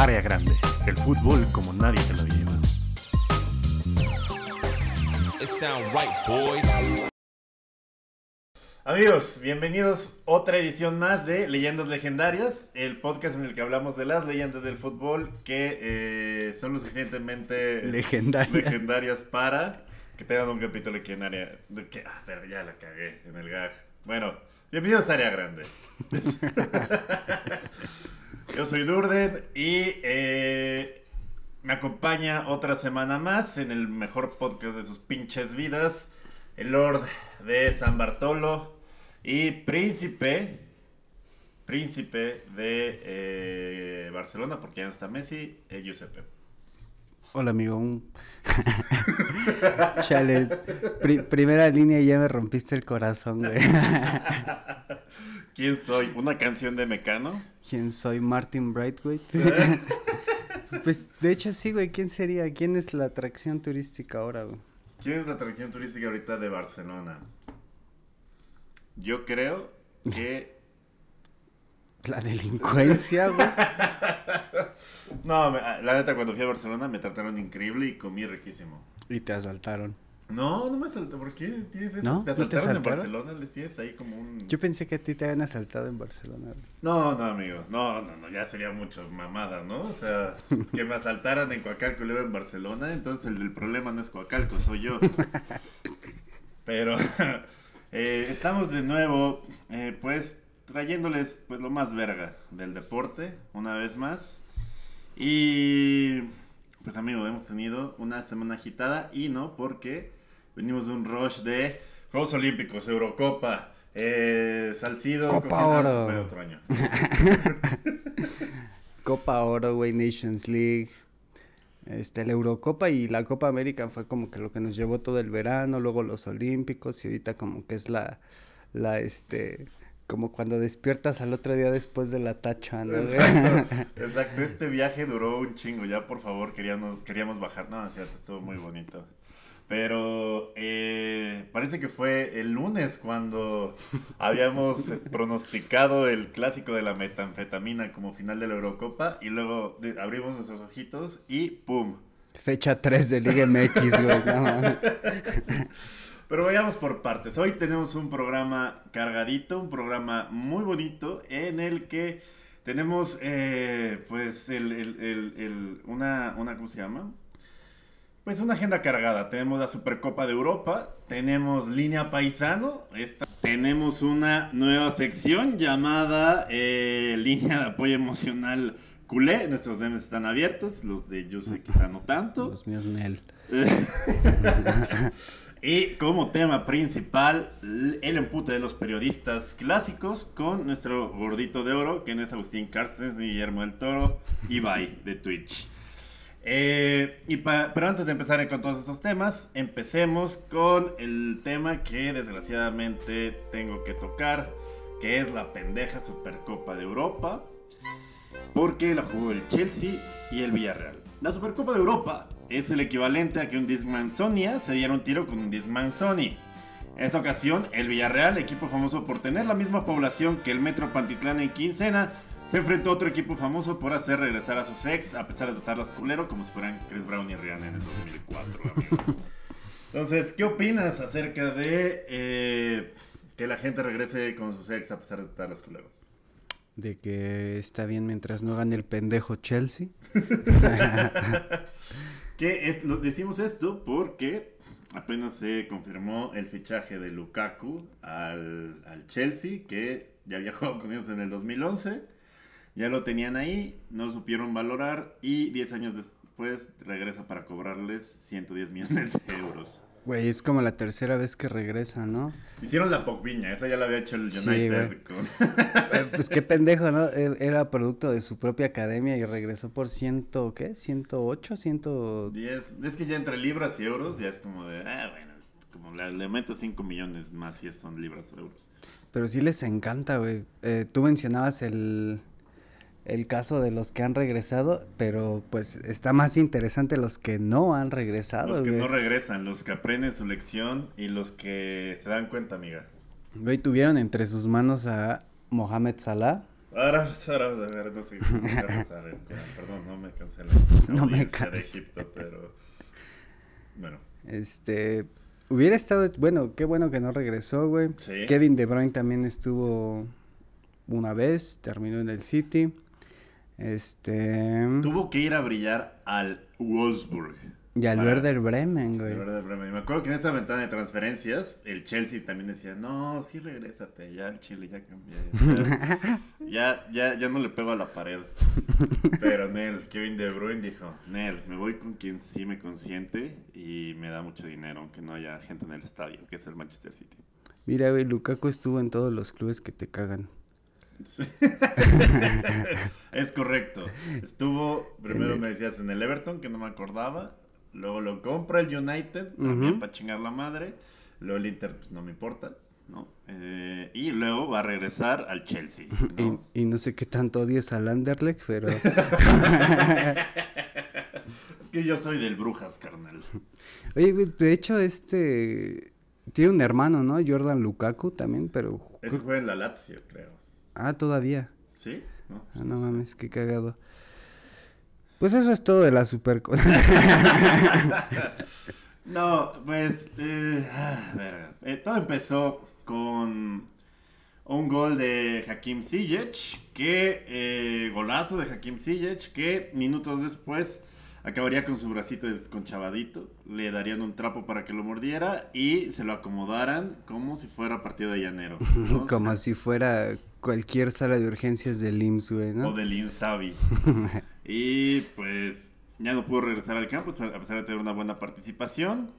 Área Grande, el fútbol como nadie te lo había llevado. Amigos, bienvenidos a otra edición más de Leyendas Legendarias, el podcast en el que hablamos de las leyendas del fútbol que eh, son lo suficientemente Legendarias. legendarias para que tengan un capítulo aquí en área. de que- ah, pero ya la cagué en el gag. Bueno, bienvenidos a Área Grande. Yo soy Durden y eh, me acompaña otra semana más en el mejor podcast de sus pinches vidas, el Lord de San Bartolo y príncipe, príncipe de eh, Barcelona, porque ya no está Messi, eh, Giuseppe. Hola amigo, un... Chale, pri- primera línea y ya me rompiste el corazón, güey. ¿Quién soy? ¿Una canción de Mecano? ¿Quién soy? Martin Brightway. Pues de hecho sí, güey, ¿quién sería? ¿Quién es la atracción turística ahora, güey? ¿Quién es la atracción turística ahorita de Barcelona? Yo creo que La delincuencia, güey. No, me- la neta, cuando fui a Barcelona me trataron increíble y comí riquísimo. Y te asaltaron. No, no me asaltó. ¿Por qué tienes eso? ¿No? ¿Te ¿No te asaltaron en? Barcelona? ¿Les tienes ahí como un...? Yo pensé que a ti te habían asaltado en Barcelona. No, no, amigo. No, no, no. Ya sería mucho mamada, ¿no? O sea, que me asaltaran en Coacalco y luego en Barcelona. Entonces el, el problema no es Coacalco, soy yo. Pero eh, estamos de nuevo, eh, pues, trayéndoles pues lo más verga del deporte, una vez más. Y pues amigo, hemos tenido una semana agitada y no porque venimos de un rush de Juegos Olímpicos, Eurocopa, eh, Salcido, Copa Oro. fue otro año. Copa Oro, güey, Nations League. Este, la Eurocopa y la Copa América fue como que lo que nos llevó todo el verano, luego los Olímpicos y ahorita como que es la, la, este, como cuando despiertas al otro día después de la tacha, ¿no? Exacto, exacto, este viaje duró un chingo, ya por favor queríamos, queríamos bajar, no, es cierto, estuvo muy bonito. Pero eh, parece que fue el lunes cuando habíamos pronosticado el clásico de la metanfetamina como final de la Eurocopa y luego abrimos nuestros ojitos y ¡pum! Fecha 3 de Liga MX, güey, no. Pero vayamos por partes. Hoy tenemos un programa cargadito, un programa muy bonito en el que tenemos, eh, pues, el, el- el- el- una, una, ¿cómo se llama? Pues una agenda cargada. Tenemos la Supercopa de Europa, tenemos línea paisano, esta- tenemos una nueva sección llamada eh, línea de apoyo emocional culé. Nuestros DMs están abiertos, los de yo sé quizá no tanto. Los míos, Nel. Y como tema principal, el empute de los periodistas clásicos con nuestro gordito de oro, que no es Agustín Carstens ni Guillermo del Toro, Ibai de Twitch. Eh, y pero antes de empezar con todos estos temas, empecemos con el tema que desgraciadamente tengo que tocar, que es la pendeja Supercopa de Europa, porque la jugó el Chelsea y el Villarreal. La Supercopa de Europa es el equivalente a que un Discman Sonia se diera un tiro con un Discman Sony. En esta ocasión, el Villarreal, equipo famoso por tener la misma población que el Metro Pantitlán en quincena, se enfrentó a otro equipo famoso por hacer regresar a sus ex, a pesar de tratarlas culero como si fueran Chris Brown y Rihanna en el 2004. amigo. Entonces, ¿qué opinas acerca de eh, que la gente regrese con sus ex a pesar de tratarlas culero? De que está bien mientras no gane el pendejo Chelsea. Que es, lo, decimos esto porque apenas se confirmó el fichaje de Lukaku al, al Chelsea, que ya había jugado con ellos en el 2011. Ya lo tenían ahí, no lo supieron valorar y 10 años después regresa para cobrarles 110 millones de euros. Güey, es como la tercera vez que regresa, ¿no? Hicieron la Pogviña, esa ya la había hecho el United. con- Eh, pues qué pendejo, ¿no? Eh, Era producto de su propia academia y regresó por ciento, ¿qué? ¿108? ¿100? 10. Es que ya entre libras y euros ya es como de, ah, bueno, es como le, le meto 5 millones más si es- son libras o euros. Pero sí les encanta, güey. Eh, tú mencionabas el, el caso de los que han regresado, pero pues está más interesante los que no han regresado, Los que güey. no regresan, los que aprenden su lección y los que se dan cuenta, amiga. Güey, tuvieron entre sus manos a Mohamed Salah, Ahora, ahora, ahora no sé Perdón, no me cancelo. No me de Egipto, pero bueno. Este, hubiera estado, bueno, qué bueno que no regresó, güey. Sí. Kevin De Bruyne también estuvo una vez, terminó en el City. Este. Tuvo que ir a brillar al Wolfsburg. Y al Werder Bremen, güey. Werder Bremen. me acuerdo que en esa ventana de transferencias, el Chelsea también decía, no, sí regrésate, ya el Chile ya cambié. Ya, ya, ya, no le pego a la pared. Pero Nel, Kevin De Bruyne dijo, Nel, me voy con quien sí me consiente y me da mucho dinero, aunque no haya gente en el estadio, que es el Manchester City. Mira, güey, Lukaku estuvo en todos los clubes que te cagan. es correcto. Estuvo, primero me decías en el Everton, que no me acordaba. Luego lo compra el United, también para chingar la madre. Luego el Inter, pues no me importa, ¿no? Eh, y luego va a regresar al Chelsea. Y, no sé qué tanto odies al Anderlecht, pero... es que yo soy del Brujas, carnal. Oye, de hecho, este... Tiene un hermano, ¿no? Jordan Lukaku también, pero... Ese fue en la Lazio, creo. Ah, todavía. ¿Sí? No, ah, no mames, qué cagado. Pues eso es todo de la super... no, pues... Eh, ah, eh, todo empezó con un gol de Hakim Ziyech, que... Eh, golazo de Hakim Ziyech, que minutos después acabaría con su bracito desconchavadito, le darían un trapo para que lo mordiera y se lo acomodaran como si fuera partido de llanero. como si fuera cualquier sala de urgencias del IMSS, güey, ¿no? O del INSABI. y pues ya no pudo regresar al campo a pesar de tener una buena participación.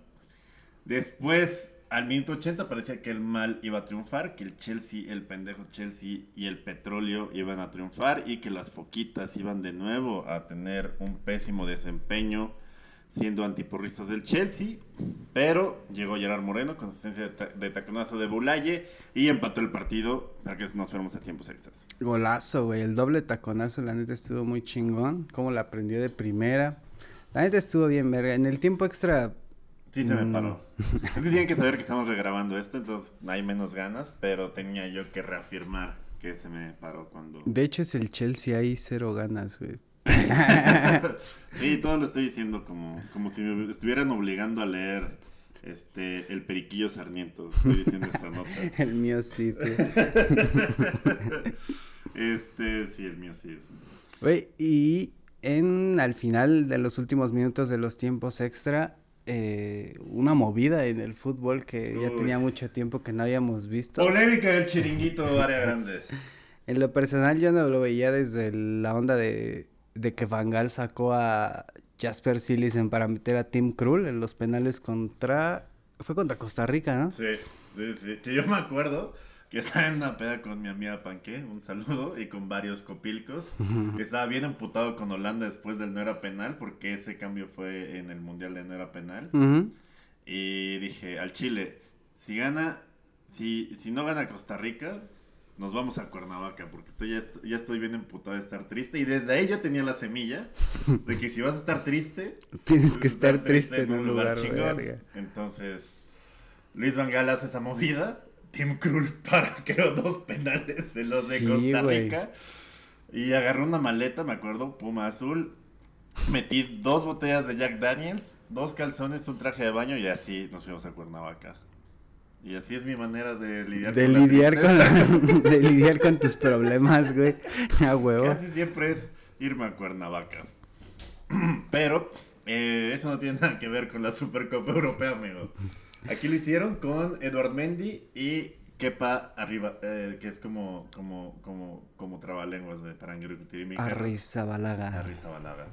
Después al minuto 80 parecía que el mal iba a triunfar, que el Chelsea, el pendejo Chelsea y el petróleo iban a triunfar y que las foquitas iban de nuevo a tener un pésimo desempeño siendo antiporristas del Chelsea. Pero llegó Gerard Moreno con asistencia de, taconazo de Bulaye y empató el partido para que nos fuéramos a tiempos extras. Golazo, güey. El doble taconazo, la neta estuvo muy chingón. Cómo la aprendió de primera. La neta estuvo bien, verga. En el tiempo extra Sí, se me paró. es que tienen que saber que estamos regrabando esto, entonces hay menos ganas, pero tenía yo que reafirmar que se me paró cuando... De hecho es el Chelsea, hay cero ganas, güey. sí, todo lo estoy diciendo como, como si me estuvieran obligando a leer este el periquillo Sarmiento. Estoy diciendo esta nota. el mío sí. este, sí, el mío sí. Güey, y en al final de los últimos minutos de los tiempos extra, eh, una movida en el fútbol que ya tenía mucho tiempo que no habíamos visto. Polémica del chiringuito área grande. en lo personal yo no lo veía desde la onda de, de que Van sacó a Jasper Silisen para meter a Tim Krul en los penales contra... Fue contra Costa Rica, ¿no? Sí, sí, sí. Que yo me acuerdo que estaba en una peda con mi amiga Panque, un saludo, y con varios copilcos, que estaba bien amputado con Holanda después del no era penal, porque ese cambio fue en el Mundial de no era penal. Y dije, al Chile, si gana, si, si no gana Costa Rica, nos vamos a Cuernavaca, porque estoy, ya, estoy, ya estoy bien emputado de estar triste. Y desde ahí yo tenía la semilla de que si vas a estar triste, tienes que estar, triste, en un lugar, chingón. Entonces, Luis Van hace esa movida Tim Krul para creo dos penales de los de Costa Rica. Y agarré una maleta, me acuerdo, Puma Azul. Metí dos botellas de Jack Daniels, dos calzones, un traje de baño y así nos fuimos a Cuernavaca. Y así es mi manera de lidiar de con lidiar con De lidiar con tus problemas, güey. A huevo. Casi siempre es irme a Cuernavaca. Pero eh, eso no tiene nada que ver con la Supercopa Europea, amigo. Aquí lo hicieron con Edward Mendy y Kepa arriba, eh, que es como, como, como, como trabalenguas de Paranguiricutirimika. Arrizabalaga. Arrizabalaga.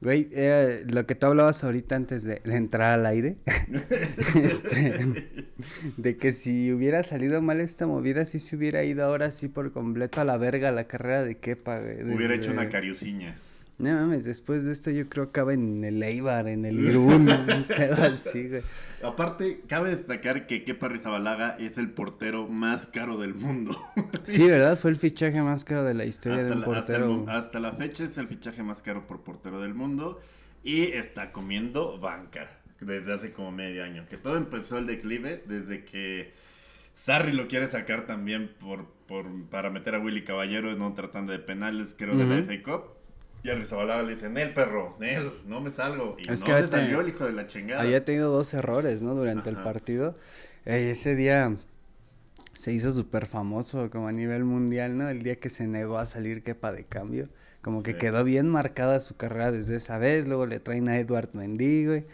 Güey, era lo que tú hablabas ahorita antes de, entrar al aire. este, de que si hubiera salido mal esta movida, sí se hubiera ido ahora sí por completo a la verga la carrera de Kepa, güey. Hubiera hecho una cariuciña. No mames, después de esto yo creo que acaba en el Eibar, en el Irún, así, güey. Aparte, cabe destacar que Kepa Rizabalaga es el portero más caro del mundo. sí, ¿verdad? Fue el fichaje más caro de la historia de un portero. Hasta, la fecha es el fichaje más caro por portero del mundo y está comiendo banca desde hace como medio año. Que todo empezó el declive desde que Sarri lo quiere sacar también por, por, para meter a Willy Caballero en otra tanda de penales, creo, de la FA Cup. Y a Rizabalaga le dice, Nel, perro, Nel, no me salgo. Y Es no que se salió el hijo de la chingada. Había tenido dos errores, ¿no? Durante el partido. Eh, ese día se hizo súper famoso como a nivel mundial, ¿no? El día que se negó a salir Kepa de cambio. Como que Sí. quedó bien marcada su carrera desde esa vez. Luego le traen a Edward Mendy, güey.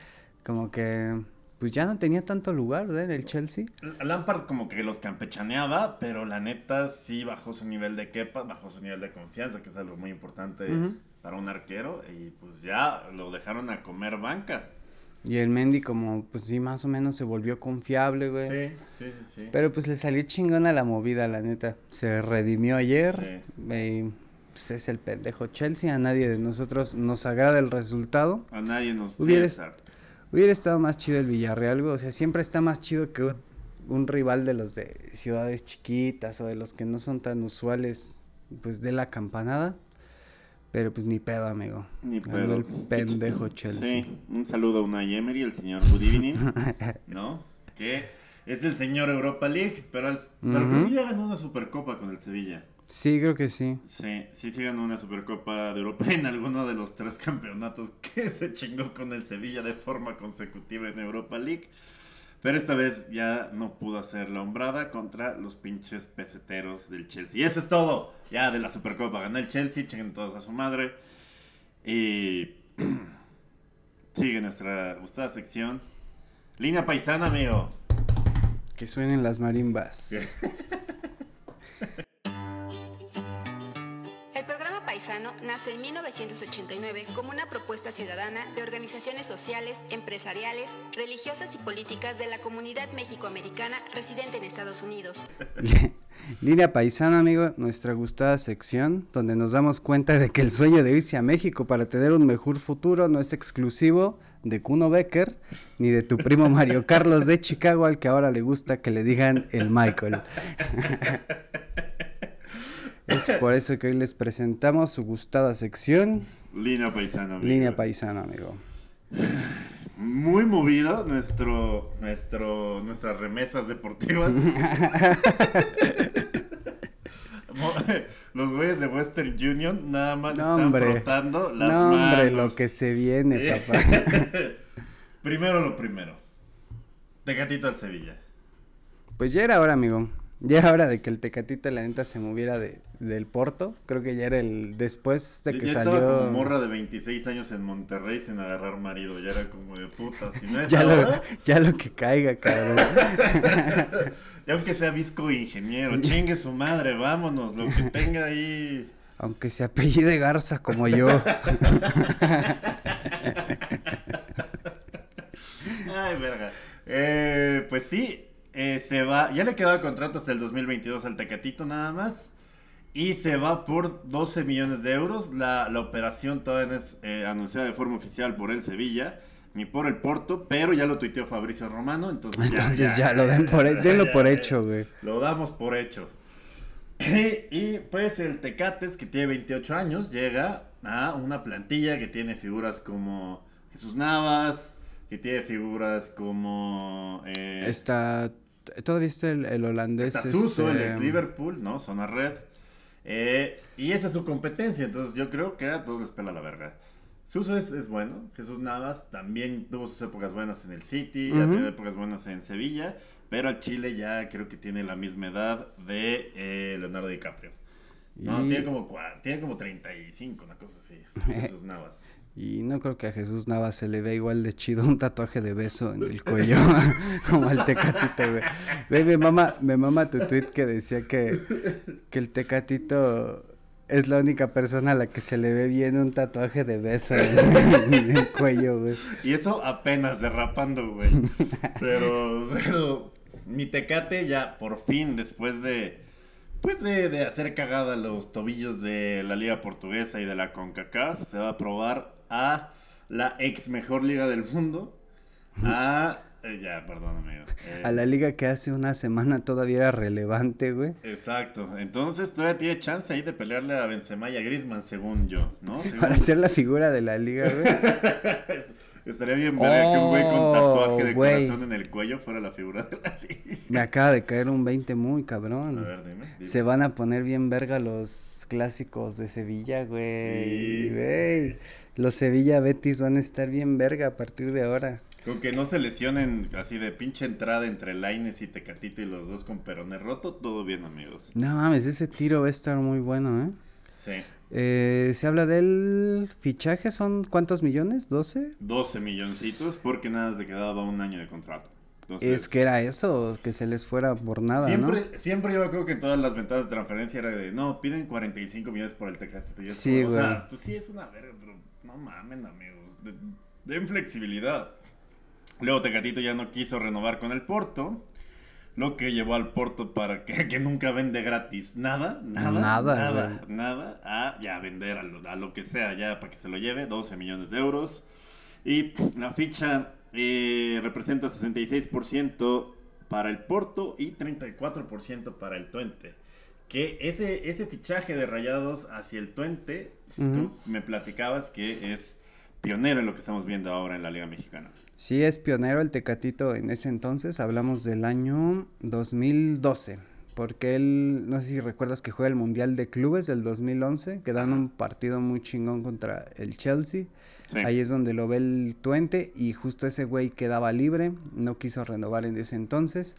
Como que pues ya no tenía tanto lugar, ¿eh? En el Chelsea. Lampard como que los campechaneaba, pero la neta sí bajó su nivel de quepa, bajó su nivel de confianza, que es algo muy importante. Para un arquero. Y pues ya lo dejaron a comer banca. Y el Mendy como pues sí, más o menos se volvió confiable, güey. Sí, sí, sí, sí. Pero pues le salió chingona la movida, la neta. Se redimió ayer. eh, pues es el pendejo Chelsea. A nadie de nosotros nos agrada el resultado. A nadie nos... Hubiera- sí. Hubiera estado más chido el Villarreal, güey. O sea, siempre está más chido que un, un rival de los de ciudades chiquitas o de los que no son tan usuales, pues de la campanada. Pero pues ni pedo, amigo. Ni pedo. el pendejo Chelsea. Sí, un saludo a Unai Emery, el señor Good Evening, ¿no? Que es el señor Europa League, pero, el, pero creo que ya ganó una Supercopa con el Sevilla. Sí, creo que sí. Sí, sí, sí ganó una Supercopa de Europa en alguno de los tres campeonatos que se chingó con el Sevilla de forma consecutiva en Europa League. Pero esta vez ya no pudo hacer la hombrada contra los pinches peseteros del Chelsea. Y eso es todo. Ya de la Supercopa ganó el Chelsea, chequen todos a su madre. Y sigue nuestra gustada sección. Línea paisana, amigo. Que suenen las marimbas. nace en 1989 como una propuesta ciudadana de organizaciones sociales, empresariales, religiosas y políticas de la comunidad mexicoamericana residente en Estados Unidos. Línea Paisana, amigo, nuestra gustada sección, donde nos damos cuenta de que el sueño de irse a México para tener un mejor futuro no es exclusivo de Kuno Becker, ni de tu primo Mario Carlos de Chicago, al que ahora le gusta que le digan el Michael. es por eso que hoy les presentamos su gustada sección, Línea paisana, amigo. Línea Paisana, amigo. muy movido nuestro, nuestro, nuestras remesas deportivas. Los güeyes de Western Union nada más No, están hombre. frotando las No, hombre, manos. lo que se viene, papá. primero lo primero. Tecatito al Sevilla. Pues ya era hora, amigo. Ya era hora de que el Tecatito, la neta, se moviera de, del Porto. Creo que ya era el... Después de que ya salió... estaba como morra de 26 años en Monterrey sin agarrar marido. Ya era como de puta. Si no es ya, lo, ahora, ya lo que caiga, cabrón. y aunque sea visco ingeniero, chingue su madre, vámonos. Lo que tenga ahí. Aunque se apellide Garza como yo. Ay, verga. Eh, pues sí, eh, se va. Ya le quedaba contrato hasta el 2022 al Tecatito nada más. Y se va por 12 millones de euros. La, la operación todavía no es eh, anunciada de forma oficial por el Sevilla, ni por el Porto, pero ya lo tuiteó Fabricio Romano, entonces ya. Entonces ya, lo den por, denlo por hecho, güey. Lo damos por hecho. Y, y, pues el Tecates, que tiene 28 años, llega a una plantilla que tiene figuras como Jesús Navas, que tiene figuras como... Eh, Está... Todavía está el, el holandés. está Suso, el este, ex Liverpool, ¿no? Zona Red. Eh, y esa es su competencia, entonces yo creo que a todos les pela la verga. Suso es, es bueno, Jesús Navas también tuvo sus épocas buenas en el City, ya Ujú. tiene épocas buenas en Sevilla, pero al Chile ya creo que tiene la misma edad de eh, Leonardo DiCaprio. No, Y- tiene como tiene como 35, una cosa así, Jesús Navas. Y no creo que a Jesús Navas se le vea igual de chido un tatuaje de beso en el cuello como al Tecatito, güey. Me mama, tu tweet que decía que, que el Tecatito es la única persona a la que se le ve bien un tatuaje de beso en, en el cuello, güey. Y eso apenas derrapando, güey. Pero, pero mi tecate ya por fin, después de, pues de, de hacer cagada los tobillos de la liga portuguesa y de la CONCACAF, se va a probar a la ex mejor liga del mundo. A... eh, ya, perdón, amigo. Eh, A la liga que hace una semana todavía era relevante, güey. Exacto. Entonces todavía tiene chance ahí de pelearle a Benzema y a Griezmann, según yo, ¿no? Según- Para ser la figura de la liga, güey. Estaría bien ver que un güey con Oh, tatuaje de güey. corazón en el cuello fuera la figura de la liga. Me acaba de caer un 20 muy cabrón. A ver, dime. dime. Se van a poner bien verga los clásicos de Sevilla, güey. Sí. güey. Los Sevilla Betis van a estar bien verga a partir de ahora. Con que no se lesionen así de pinche entrada entre Laines y Tecatito y los dos con peroné roto, todo bien, amigos. No mames, ese tiro va a estar muy bueno, ¿eh? Sí. Eh, se habla del fichaje, ¿son cuántos millones? ¿12? 12 milloncitos porque nada se quedaba un año de contrato. Entonces, Es que era eso, que se les fuera por nada, siempre, ¿no? siempre yo creo que en todas las ventanas de transferencia era de, no, piden 45 millones por el Tecatito. Y Sí, como, O sea, pues sí es una verga, pero no mamen, amigos. de- Den flexibilidad. Luego Tecatito ya no quiso renovar con el Porto. Lo que llevó al Porto para que, que nunca vende gratis nada, nada, Nada, nada, nada, a ya vender a lo, a lo que sea, ya para que se lo lleve, 12 millones de euros. Y la ficha eh, representa 66% para el Porto y 34% para el Twente. Que ese, ese fichaje de rayados hacia el Twente, Tú me platicabas que es pionero en lo que estamos viendo ahora en la Liga Mexicana. Sí, es pionero el Tecatito en ese entonces, hablamos del año 2012, porque él, no sé si recuerdas que juega el Mundial de Clubes del 2011, que dan un partido muy chingón contra el Chelsea, Sí. ahí es donde lo ve el Tuente y justo ese güey quedaba libre, no quiso renovar en ese entonces.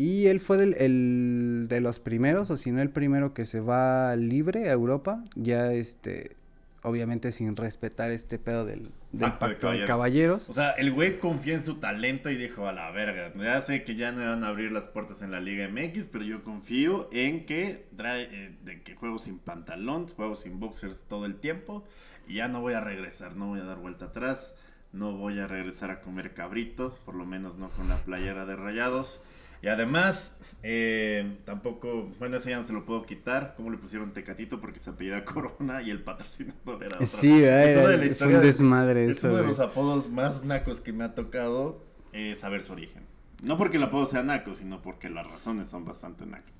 Y él fue del, el, de los primeros, o si no el primero que se va libre a Europa, ya este, obviamente sin respetar este pedo del, del Pacto de caballeros. O sea, el güey confía en su talento y dijo a la verga. Ya sé que ya no van a abrir las puertas en la Liga MX, pero yo confío en que trae, eh, de que juego sin pantalón, juego sin boxers todo el tiempo y ya no voy a regresar, no voy a dar vuelta atrás, no voy a regresar a comer cabrito, por lo menos no con la playera de rayados. Y además, eh, tampoco, bueno, eso ya no se lo puedo quitar, como le pusieron Tecatito porque se apellida Corona y el patrocinador era otro. Sí, Es un de- desmadre es eso, uno de los apodos más nacos que me ha tocado eh, saber su origen. No porque el apodo sea naco, sino porque las razones son bastante nacas.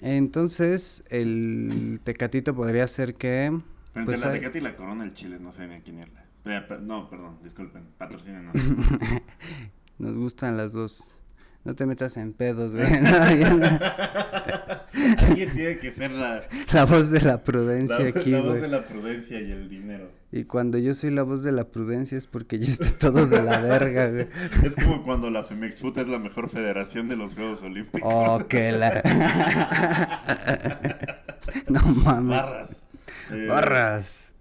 Entonces, el Tecatito podría ser que... Pero pues, entre la hay- Tecate y la Corona, el chile, no sé ni a quién irle. Eh, no, perdón, disculpen, patrocinen. Nos gustan las dos. No te metas en pedos, güey. No, ya no. Alguien tiene que ser la, La voz de la la, prudencia la aquí, voz güey. de la prudencia y el dinero. Y cuando yo soy la voz de la prudencia es porque ya está todo de la verga, güey. Es como cuando la Femex Foot es la mejor federación de los Juegos Olímpicos. Oh, que la... no mames. Barras. Eh, Barras.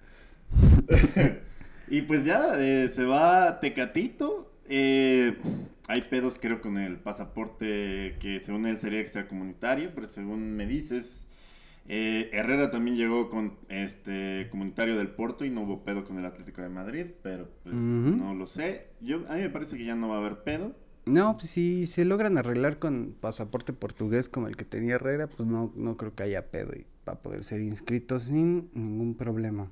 Y pues ya, eh, se va Tecatito. eh, hay pedos, creo, con el pasaporte que según él sería extracomunitario, pero según me dices, eh, Herrera también llegó con este comunitario del Porto y no hubo pedo con el Atlético de Madrid, pero pues no lo sé. Yo, a mí me parece que ya no va a haber pedo. No, pues si se logran arreglar con pasaporte portugués como el que tenía Herrera, pues no, no creo que haya pedo y va a poder ser inscrito sin ningún problema.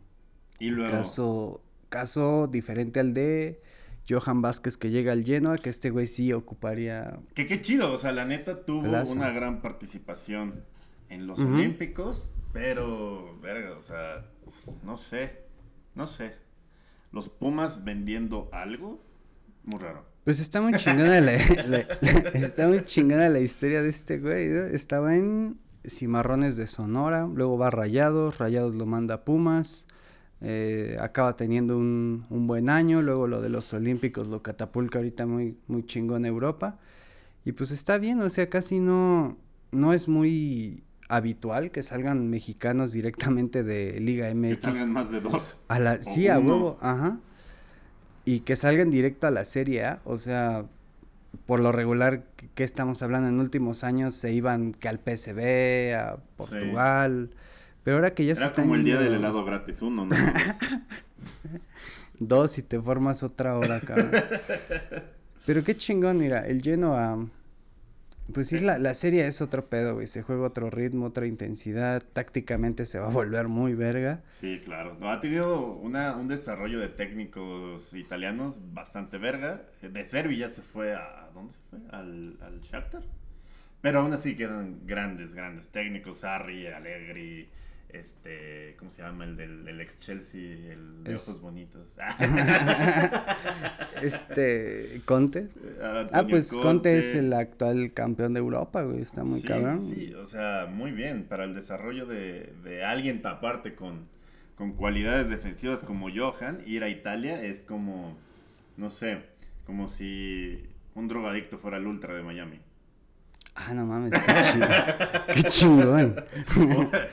Y luego, Caso, caso diferente al de Johan Vázquez que llega al Genoa, que este güey sí ocuparía... que qué chido, o sea, la neta tuvo Plaza. una gran participación en los. Olímpicos, pero, verga, o sea, no sé, no sé. Los Pumas vendiendo algo, muy raro. Pues está muy chingona la, la- la- está muy la historia de este güey, ¿no? Estaba en Cimarrones de Sonora, luego va a Rayados, Rayados lo manda a Pumas, eh, acaba teniendo un, un buen año, luego lo de los Olímpicos lo catapulta ahorita muy, muy chingón Europa, y pues está bien, o sea, casi no, no es muy habitual que salgan mexicanos directamente de Liga Que MX. salgan más de dos. A la, sí, a huevo, ajá. Y que salgan directo a la Serie A, o sea, por lo regular, ¿qué- ¿qué estamos hablando? En últimos años se iban que al PSV, a Portugal, pero ahora que ya se Era están como el día del helado gratis, uno, ¿no? dos y te formas otra hora, cabrón. pero qué chingón, mira, el Genoa, pues sí, la, la serie es otro pedo, güey, se juega otro ritmo, otra intensidad, tácticamente se va a volver muy verga. Sí, claro. No, ha tenido una, un desarrollo de técnicos italianos bastante verga. De Servi ya se fue a... ¿Dónde se fue? Al, al Shakhtar. Pero aún así quedan grandes, grandes técnicos. Sarri, Allegri, este, ¿cómo se llama? El del el ex Chelsea, el de Es- ojos bonitos. Este, Conte. Ah, Antonio pues Conte. es el actual campeón de Europa, güey, está muy Sí, cabrón. Sí, o sea, muy bien para el desarrollo de, de alguien aparte con, con cualidades defensivas como Johan, ir a Italia es como, no sé, como si un drogadicto fuera el ultra de Miami. Ah, no mames, qué chingón. qué chingón.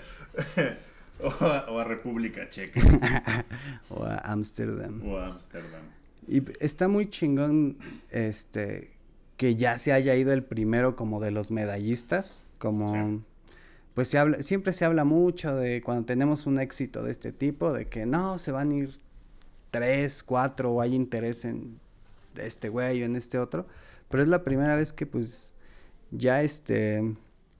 o, a, o a República Checa o a Ámsterdam. o a Ámsterdam. Y está muy chingón, este, que ya se haya ido el primero como de los medallistas, como, Sí. pues se habla, siempre se habla mucho de cuando tenemos un éxito de este tipo, de que no, se van a ir tres, cuatro, o hay interés en este güey o en este otro, pero es la primera vez que pues ya este,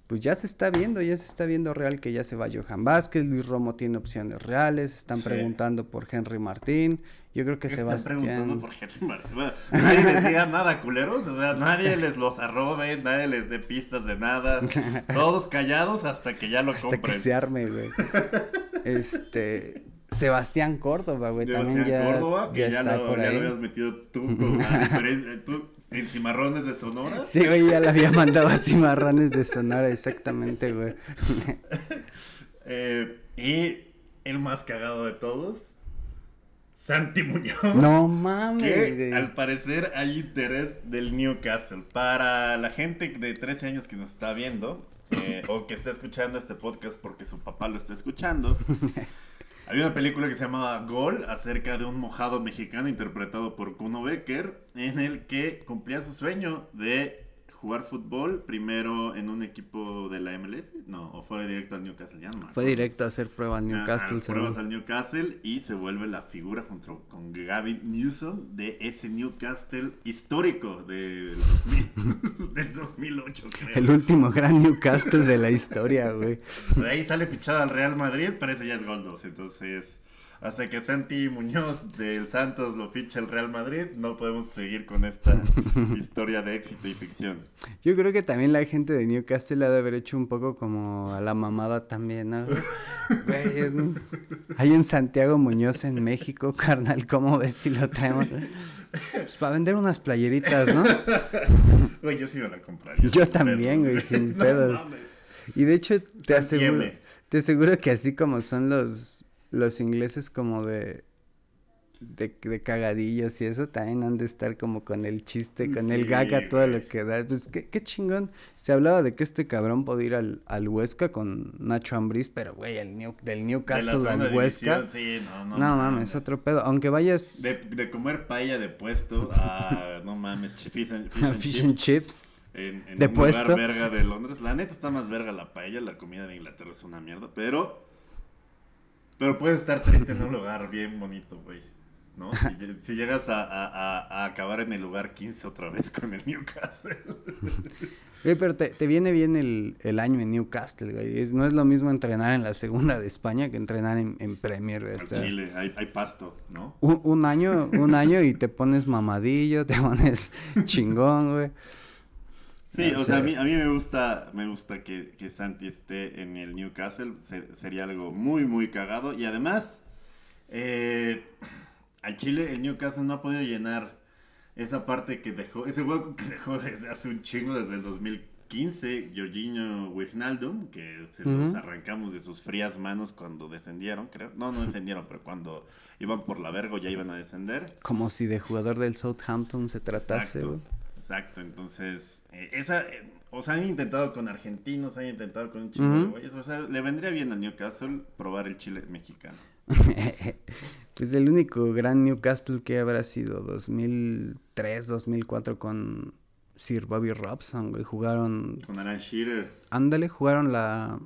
pues ya se está viendo, ya se está viendo real que ya se va Johan Vázquez, Luis Romo tiene opciones reales, están Sí. preguntando por Henry Martín, yo creo que ¿Qué están preguntando Sebastián... por Henry Martín? Bueno, nadie les diga nada, culeros. O sea, nadie les los arrobe, nadie les dé pistas de nada. Todos callados hasta que ya lo Hasta que compren. se arme, güey. Este. Sebastián Córdoba, güey. También Sebastián ya, Córdoba, que ya ya, está lo, por ya ahí. lo habías metido tú con la diferencia. Tú en Cimarrones de Sonora. Sí, güey, ya le había mandado a Cimarrones de Sonora, exactamente, güey. Eh, y el más cagado de todos, Santi Muñoz. No mames, Que güey. al parecer hay interés del Newcastle. Para la gente de 13 años que nos está viendo, eh, o que está escuchando este podcast porque su papá lo está escuchando, hay una película que se llamaba Gol acerca de un mojado mexicano interpretado por Kuno Becker, en el que cumplía su sueño de jugar fútbol primero en un equipo de la MLS. No, o fue directo al Newcastle, ya no me Fue directo a hacer prueba al Newcastle, Ajá, según. pruebas al Newcastle y se vuelve la figura junto con Gavin Newsom de ese Newcastle histórico del, 2000 del 2008, creo. El último gran Newcastle de la historia, güey. Ahí sale fichado al Real Madrid, parece ya es gol 2. Entonces, hasta que Santi Muñoz del Santos lo ficha el Real Madrid, no podemos seguir con esta historia de éxito y ficción. Yo creo que también la gente de Newcastle ha de haber hecho un poco como a la mamada también, ¿no? Güey, es un- Hay un Santiago Muñoz en México, carnal, ¿cómo ves si lo traemos? Pues para vender unas playeritas, ¿no? Güey, yo sí me la compraría. Yo también, güey, sin No pedos. Y de hecho, te aseguro, te aseguro que así como son los, los ingleses como de, de, de cagadillos y eso, también han de estar como con el chiste, con el gaga, todo lo que da. Pues qué, qué chingón. Se hablaba de que este cabrón podía ir al, al Huesca con Nacho Ambriz, pero güey, el New, del De Newcastle segunda al Huesca. sí, no, no, No, mames, otro pedo. Aunque vayas De, de comer paella de puesto a, no mames, fish and, fish and fish and chips chips. en, en de un puesto. lugar verga de Londres. La neta está más verga la paella, la comida de Inglaterra es una mierda, pero... Pero puedes estar triste en un lugar bien bonito, güey. ¿No? Si, lle- si llegas a, a- a- acabar en el lugar 15 otra vez con el Newcastle. Güey, pero te, te viene bien el, el año en Newcastle, güey. Es- no es lo mismo entrenar en la segunda de España que entrenar en, en Premier, güey. Chile, hay, hay pasto, ¿no? un, un año, un año y te pones mamadillo, te pones chingón, güey. Sí, No o sea, a mí, a mí me gusta, me gusta que, que Santi esté en el Newcastle, se- sería algo muy, muy cagado. Y además, eh, al Chile el Newcastle no ha podido llenar esa parte que dejó, ese hueco que dejó desde hace un chingo, desde el 2015, Jorginho Wijnaldum, que se los arrancamos de sus frías manos cuando descendieron, creo. No, no descendieron, pero cuando iban por la verga ya iban a descender. Como si de jugador del Southampton se tratase, Exacto, exacto. Entonces, eh, esa, eh, o sea, han intentado con argentinos, han intentado con de Ujú. güeyes. O sea, le vendría bien al Newcastle probar el chile mexicano. pues el único gran Newcastle que habrá sido 2003, 2004 con Sir Bobby Robson, güey. Jugaron, Con Alan Shearer. ándale, jugaron la...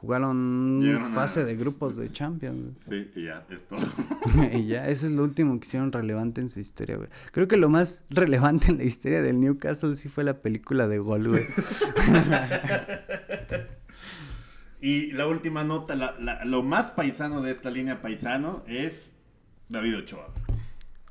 Jugaron Llegaron a- fase de grupos de Champions. Sí, y ya, es todo. y ya, eso es lo último que hicieron relevante en su historia, güey. Creo que lo más relevante en la historia del Newcastle sí fue la película de Gol, güey. y la última nota, la- la- lo más paisano de esta línea paisano es David Ochoa.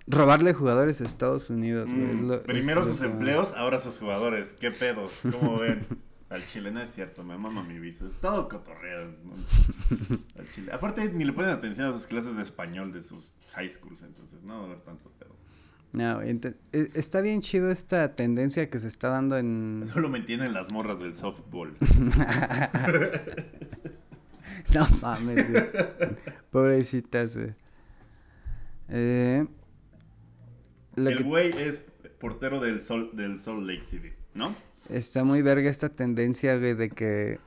Robarle jugadores a Estados Unidos, güey. Mm, primero sus empleos, ahora sus jugadores. ¿Qué pedo? ¿Cómo ven? Al chile no es cierto, me mama mi visa. Es todo cotorreo. ¿no? Al chile. Aparte, ni le ponen atención a sus clases de español de sus high schools, entonces no va a haber tanto pedo. No, e- está bien chido esta tendencia que se está dando en... Solo me entienden las morras del softball. No mames, güey. Pobrecitas, güey. Eh, El que güey es portero del Sol, del Salt Lake City, ¿no? Está muy verga esta tendencia, güey, de que...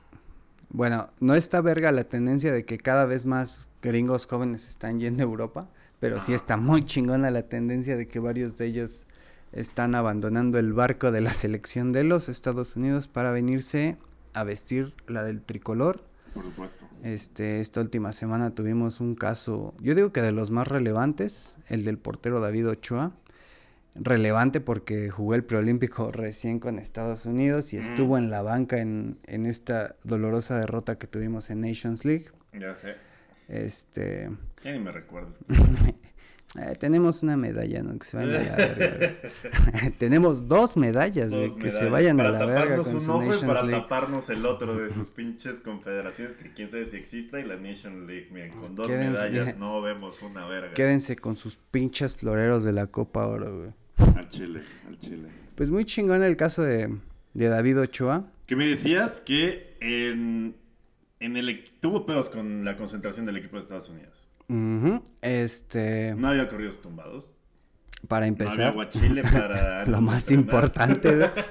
Bueno, no está verga la tendencia de que cada vez más gringos jóvenes están yendo a Europa, pero sí está muy chingona la tendencia de que varios de ellos están abandonando el barco de la selección de los Estados Unidos para venirse a vestir la del tricolor Por supuesto. Este, esta última semana tuvimos un caso, yo digo que de los más relevantes, el del portero David Ochoa. Relevante porque jugó el preolímpico recién con Estados Unidos y estuvo en la banca en, en esta dolorosa derrota que tuvimos en Nations League. Ya sé. Este, Ya ni me recuerdo. eh, tenemos una medalla, ¿no? Que se vayan a la verga. tenemos dos medallas, güey, Dos que se medallas. vayan a para la verga taparnos con un ojo y para League. taparnos el otro de sus pinches confederaciones que quién sabe si exista y la Nation League. Miren, con dos Quédense- medallas no vemos una verga. Quédense con sus pinches floreros de la Copa Oro, güey. Al chile, al chile. Pues muy chingón el caso de, de David Ochoa. Que me decías que en, en el tuvo pedos con la concentración del equipo de Estados Unidos. Este, No había corridos tumbados. para No había empezar, aguachile para... lo más importante.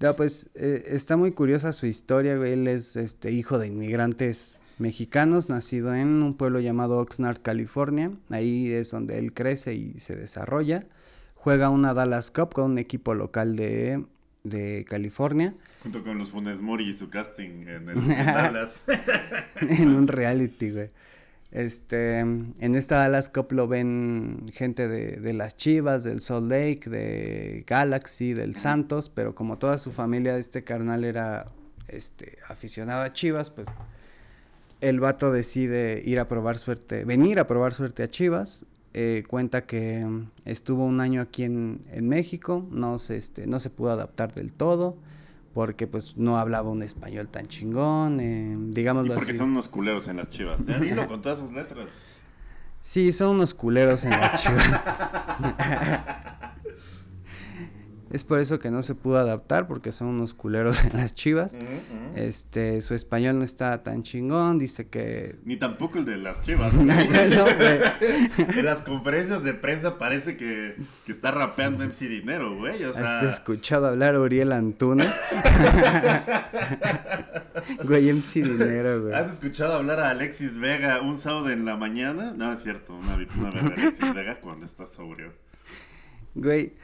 No, pues eh, está muy curiosa su historia, güey. Él es este hijo de inmigrantes mexicanos, nacido en un pueblo llamado Oxnard, California. Ahí es donde él crece y se desarrolla. Juega una Dallas Cup con un equipo local de, de California. Junto con los Funes Mori y su casting en el en Dallas. en un reality, güey. Este, en esta Dallas Cup lo ven gente de, de las Chivas, del Salt Lake, de Galaxy, del Santos, pero como toda su familia, este carnal era este aficionado a Chivas, pues el vato decide ir a probar suerte, venir a probar suerte a Chivas. eh, cuenta que mm, estuvo un año aquí en, en México, no se, este, no se pudo adaptar del todo, porque pues no hablaba un español tan chingón, eh, Y porque así. son unos culeros en las chivas. Ya dilo con todas sus letras. Sí, son unos culeros en las chivas. es por eso que no se pudo adaptar, porque son unos culeros en las chivas. Este, su español no está tan chingón, dice que... Ni tampoco el de las chivas. No, güey. en las conferencias de prensa parece que, que está rapeando MC Dinero, güey. O sea, ¿Has escuchado hablar a Uriel Antuna? güey, MC Dinero, güey. ¿has escuchado hablar a Alexis Vega un sábado en la mañana? No, es cierto. Una, una verga Alexis Vega cuando está sobrio. Güey,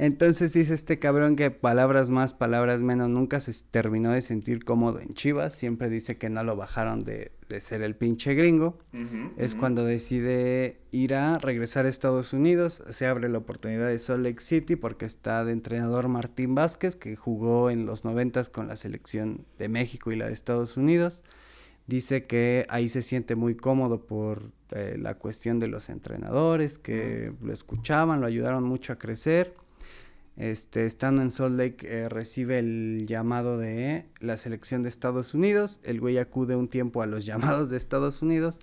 entonces dice este cabrón que palabras más, palabras menos, nunca se terminó de sentir cómodo en Chivas, siempre dice que no lo bajaron de, de ser el pinche gringo. Es cuando decide ir a regresar a Estados Unidos, se abre la oportunidad de Salt Lake City porque está de entrenador Martín Vázquez, que jugó en los noventas con la selección de México y la de Estados Unidos. Dice que ahí se siente muy cómodo por eh, la cuestión de los entrenadores, que lo escuchaban, lo ayudaron mucho a crecer. Este, estando en Salt Lake, eh, recibe el llamado de la selección de Estados Unidos. El güey acude un tiempo a los llamados de Estados Unidos,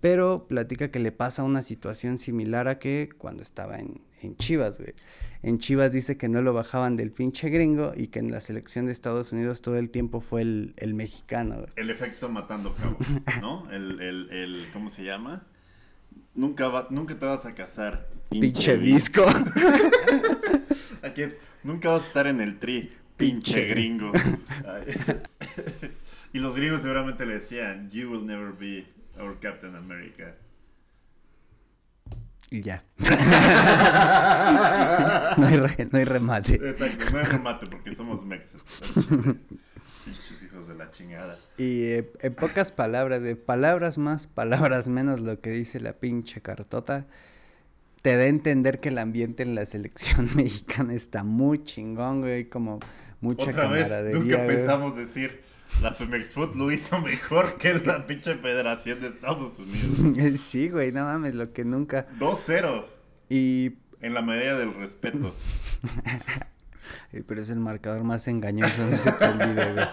pero platica que le pasa una situación similar a que cuando estaba en, en Chivas, güey. En Chivas dice que no lo bajaban del pinche gringo y que en la selección de Estados Unidos todo el tiempo fue el, el mexicano, güey. El efecto matando cabos, ¿no? El, el, el, ¿cómo se llama? Nunca, va, nunca te vas a casar. Pinche visco. Aquí es, nunca vas a estar en el tri, pinche gringo. Ay. y los gringos seguramente le decían, you will never be our Captain America. y ya. no, hay re- no hay remate. Exacto, no hay remate porque somos mexas. Pinches hijos de la chingada. Y eh, en pocas palabras, de palabras más, palabras menos, lo que dice la pinche cartota, te da a entender que el ambiente en la selección mexicana está muy chingón, güey, como mucha Otra vez, camaradería. nunca güey. pensamos decir, la Femex Food lo hizo mejor que la pinche Federación de Estados Unidos. sí, güey, no mames, lo que nunca. 2-0 Y en la medida del respeto. Pero es el marcador más engañoso, no se te olvide, güey.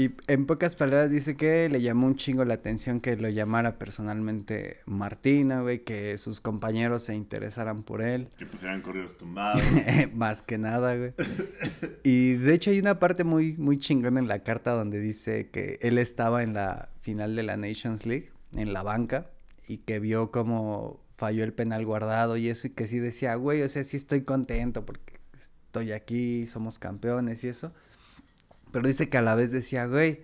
Y en pocas palabras dice que le llamó un chingo la atención que lo llamara personalmente Martina, güey, que sus compañeros se interesaran por él. Que pusieran corridos tumbados. Más que nada, güey. Y de hecho hay una parte muy, muy chingona en la carta donde dice que él estaba en la final de la Nations League, en la banca, y que vio cómo falló el penal guardado y eso, y que sí decía, güey, o sea, sí estoy contento porque estoy aquí, somos campeones y eso. Pero dice que a la vez decía, güey,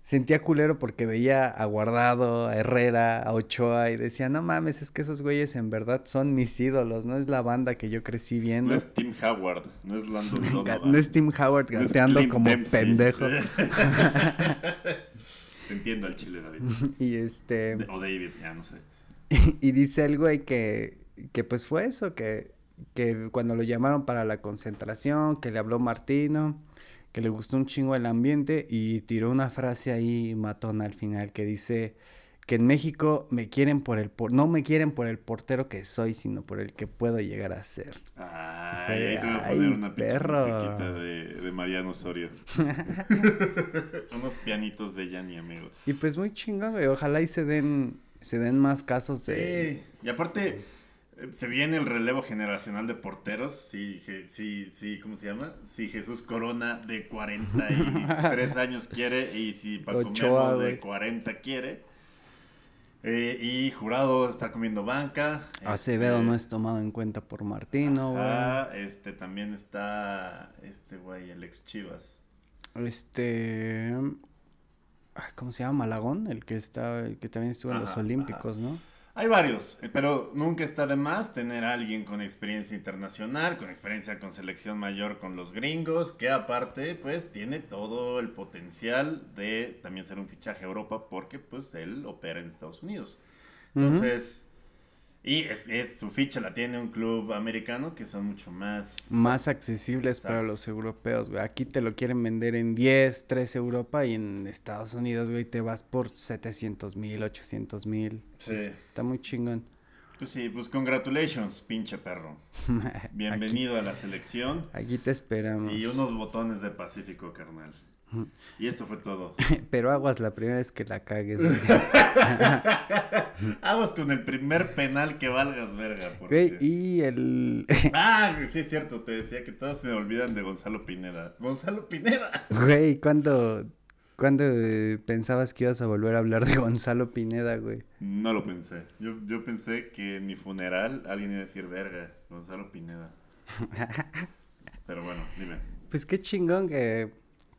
sentía culero porque veía a Guardado, a Herrera, a Ochoa y decía, no mames, es que esos güeyes en verdad son mis ídolos, no es la banda que yo crecí viendo. No es Tim Howard, no es Donovan. no es Tim Howard No gateando como Dempsey. pendejo. Te entiendo al chile, David. y este, O David, ya no sé. y dice el güey que, que pues fue eso, que, que cuando lo llamaron para la concentración, que le habló Martino, que le gustó un chingo el ambiente y tiró una frase ahí matona al final que dice que en México me quieren por el por no me quieren por el portero que soy, sino por el que puedo llegar a ser. Ay, ahí te voy a Ay, poner una perro. de, de Mariano Osorio. Unos pianitos de Yanni, amigo. Y pues muy chingón, güey, ojalá y se den se den más casos de Sí, y aparte se viene el relevo generacional de porteros. Sí, sí, sí, ¿cómo se llama? Si Jesús Corona de 43 años quiere y si Paco Memo de güey. 40 quiere. Eh, y Jurado está comiendo banca. Acevedo Este, no es tomado en cuenta por Martino, ajá, este también está este güey, el ex Chivas. Este. ¿Cómo se llama? Malagón, el que está, el que también estuvo en los Ajá, Olímpicos, ¿no? Hay varios, eh, pero nunca está de más tener a alguien con experiencia internacional, con experiencia con selección mayor con los gringos, que aparte pues tiene todo el potencial de también ser un fichaje a Europa porque pues él opera en Estados Unidos. Entonces, y es, es- su ficha la tiene un club americano que son mucho más... Más accesibles para Exacto. los europeos, güey. Aquí te lo quieren vender en 10, 13 Europa y en Estados Unidos, güey, te vas por 700 mil, 800 mil. Sí. Está muy chingón. Pues sí, pues congratulations, pinche perro. Bienvenido a la selección Aquí te esperamos. y unos botones de Pacífico, carnal. Y esto fue todo. Pero aguas la primera vez que la cagues. Aguas con el primer penal que valgas, verga. Porque... Güey, y el. Ah, sí es cierto, te decía que todos se me olvidan de Gonzalo Pineda. ¡Gonzalo Pineda! Güey, ¿cuándo, ¿cuándo eh, pensabas que ibas a volver a hablar de Gonzalo Pineda, güey? No lo pensé. Yo, yo pensé que en mi funeral alguien iba a decir, verga, Gonzalo Pineda. Pero bueno, dime. Pues qué chingón que,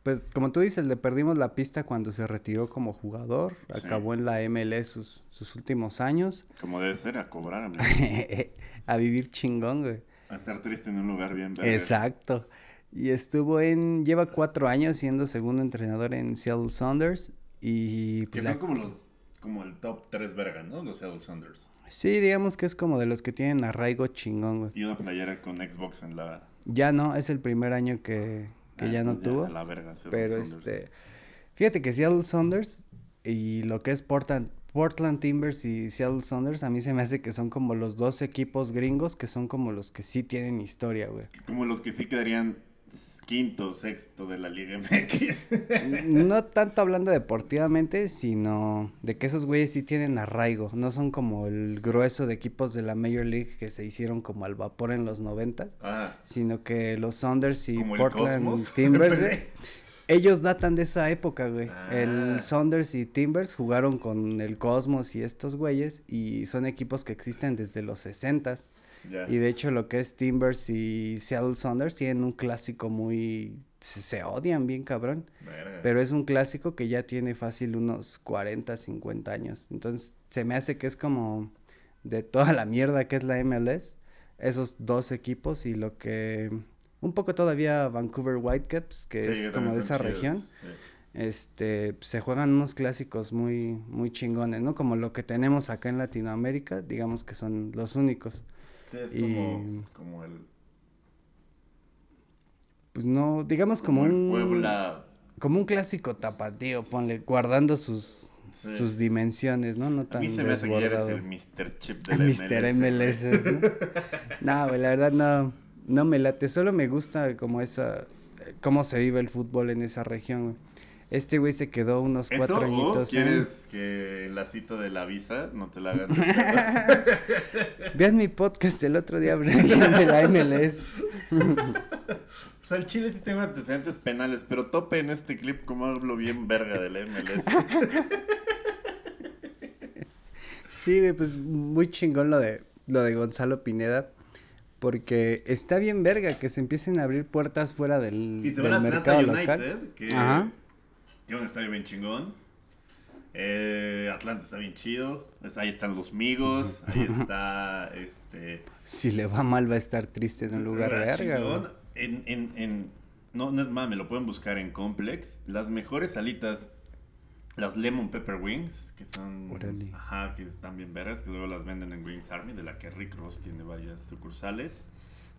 pues como tú dices, le perdimos la pista cuando se retiró como jugador, Sí. acabó en la MLS sus, sus últimos años, Como debe ser, a cobrar, amigo. a vivir chingón, güey. A estar triste en un lugar bien verga. Exacto. Y estuvo en, lleva cuatro años siendo segundo entrenador en Seattle Saunders y Que pues, son la- como los, como el top 3 verga, ¿no? Los Seattle Saunders. sí, digamos que es como de los que tienen arraigo chingón, güey. Y una playera con Xbox en la... Ya no, es el primer año que, que Ah, ya no pues tuvo. la verga, Pero este, fíjate que Seattle Saunders y lo que es Portland, Portland Timbers y Seattle Saunders, a mí se me hace que son como los dos equipos gringos que son como los que sí tienen historia, güey. Como los que sí quedarían quinto, sexto de la Liga MX. No tanto hablando deportivamente, sino de que esos güeyes sí tienen arraigo. No son como el grueso de equipos de la Major League que se hicieron como al vapor en los noventas. ah, Sino que los Saunders y Como Portland. Timbers, güey, ellos datan de esa época, güey. Ah. El Saunders y Timbers jugaron con el Cosmos y estos güeyes y son equipos que existen desde los sesentas. Y de hecho lo que es Timbers y Seattle Saunders tienen un clásico muy... Se, se odian bien cabrón. Verga. Pero es un clásico que ya tiene fácil unos 40, 50 años. Entonces se me hace que es como de toda la mierda que es la MLS. Esos dos equipos y lo que... Un poco todavía Vancouver Whitecaps, que Sí, es como de esa chidos, región. sí. Este, se juegan unos clásicos muy, muy chingones, ¿no? Como lo que tenemos acá en Latinoamérica, digamos que son los únicos. Sí, es Y- como, como el, Pues no, digamos como un... Puebla. Como un clásico tapatío, ponle, guardando sus, Sí. sus dimensiones, ¿no? No A tan mí se me hace que eres el Mr. Chip de la Mr. MLS. MLS. ¿no? no, güey, la verdad no, No me late, solo me gusta como esa, cómo se vive el fútbol en esa región, güey. Este güey se quedó unos ¿Eso cuatro añitos. en- quieres que la cita de la visa no te la hagan? Vean mi podcast el otro día hablé de la MLS. Pues al Chile sí tengo antecedentes penales, pero tope en este clip como hablo bien verga de la MLS. Sí, güey, pues muy chingón lo de lo de Gonzalo Pineda. Porque está bien verga que se empiecen a abrir puertas fuera del, Y se del Atlanta mercado United, local. que Ajá. Tiene un estadio bien chingón. Eh, Atlanta está bien chido. Pues ahí están los migos. Ahí está este. Si le va mal va a estar triste en un lugar verga. En, en, en, no, no es mame, lo pueden buscar en Complex. Las mejores salitas, las Lemon Pepper Wings, que son. Ajá, que están bien veras, que luego las venden en Wings Army, de la que Rick Ross tiene varias sucursales.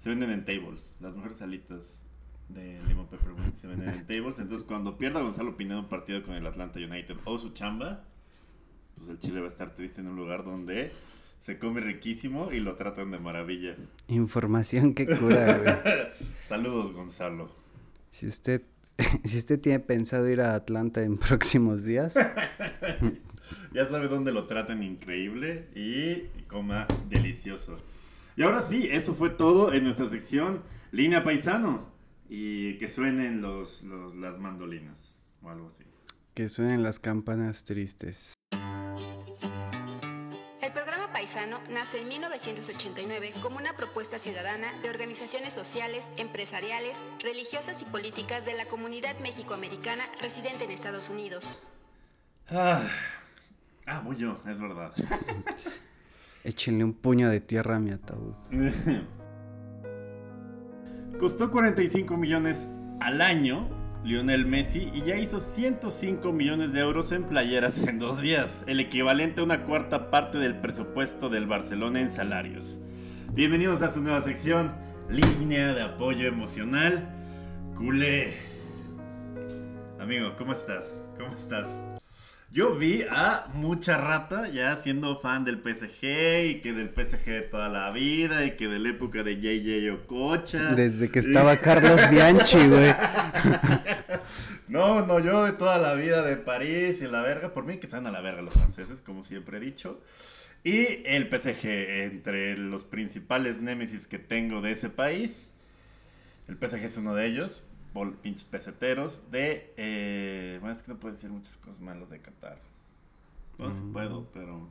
Se venden en tables. Las mejores salitas de Lemon Pepper Wings se venden en tables. Entonces, cuando pierda Gonzalo Pineda un partido con el Atlanta United o su chamba, pues el Chile va a estar triste en un lugar donde se come riquísimo y lo tratan de maravilla. Información que cura, güey. Saludos, Gonzalo. Si usted, si usted tiene pensado ir a Atlanta en próximos días, Ya sabe dónde lo tratan increíble y coma delicioso. Y ahora sí, eso fue todo en nuestra sección Línea Paisano. Y que suenen los, los, las mandolinas o algo así. que suenen las campanas tristes. El programa Paisano nace en 1989 como una propuesta ciudadana de organizaciones sociales, empresariales, religiosas y políticas de la comunidad mexicoamericana residente en Estados Unidos. Ah, ah voy yo, es verdad. Échenle un puño de tierra a mi ataúd. Costó 45 millones al año Lionel Messi y ya hizo 105 millones de euros en playeras en dos días, el equivalente a una cuarta parte del presupuesto del Barcelona en salarios. Bienvenidos a su nueva sección, línea de apoyo emocional, culé. Amigo, ¿cómo estás? ¿Cómo estás? Yo vi a mucha rata ya siendo fan del PSG y que del PSG de toda la vida y que de la época de JJ Ococha. Desde que estaba Carlos Bianchi, güey. No, no, yo de toda la vida de París y la verga, por mí que sean a la verga los franceses, como siempre he dicho. Y el PSG, entre los principales némesis que tengo de ese país, el PSG es uno de ellos, pinches peseteros, de... eh, bueno, es que no puedo decir muchas cosas malas de Qatar. No, sí puedo, pero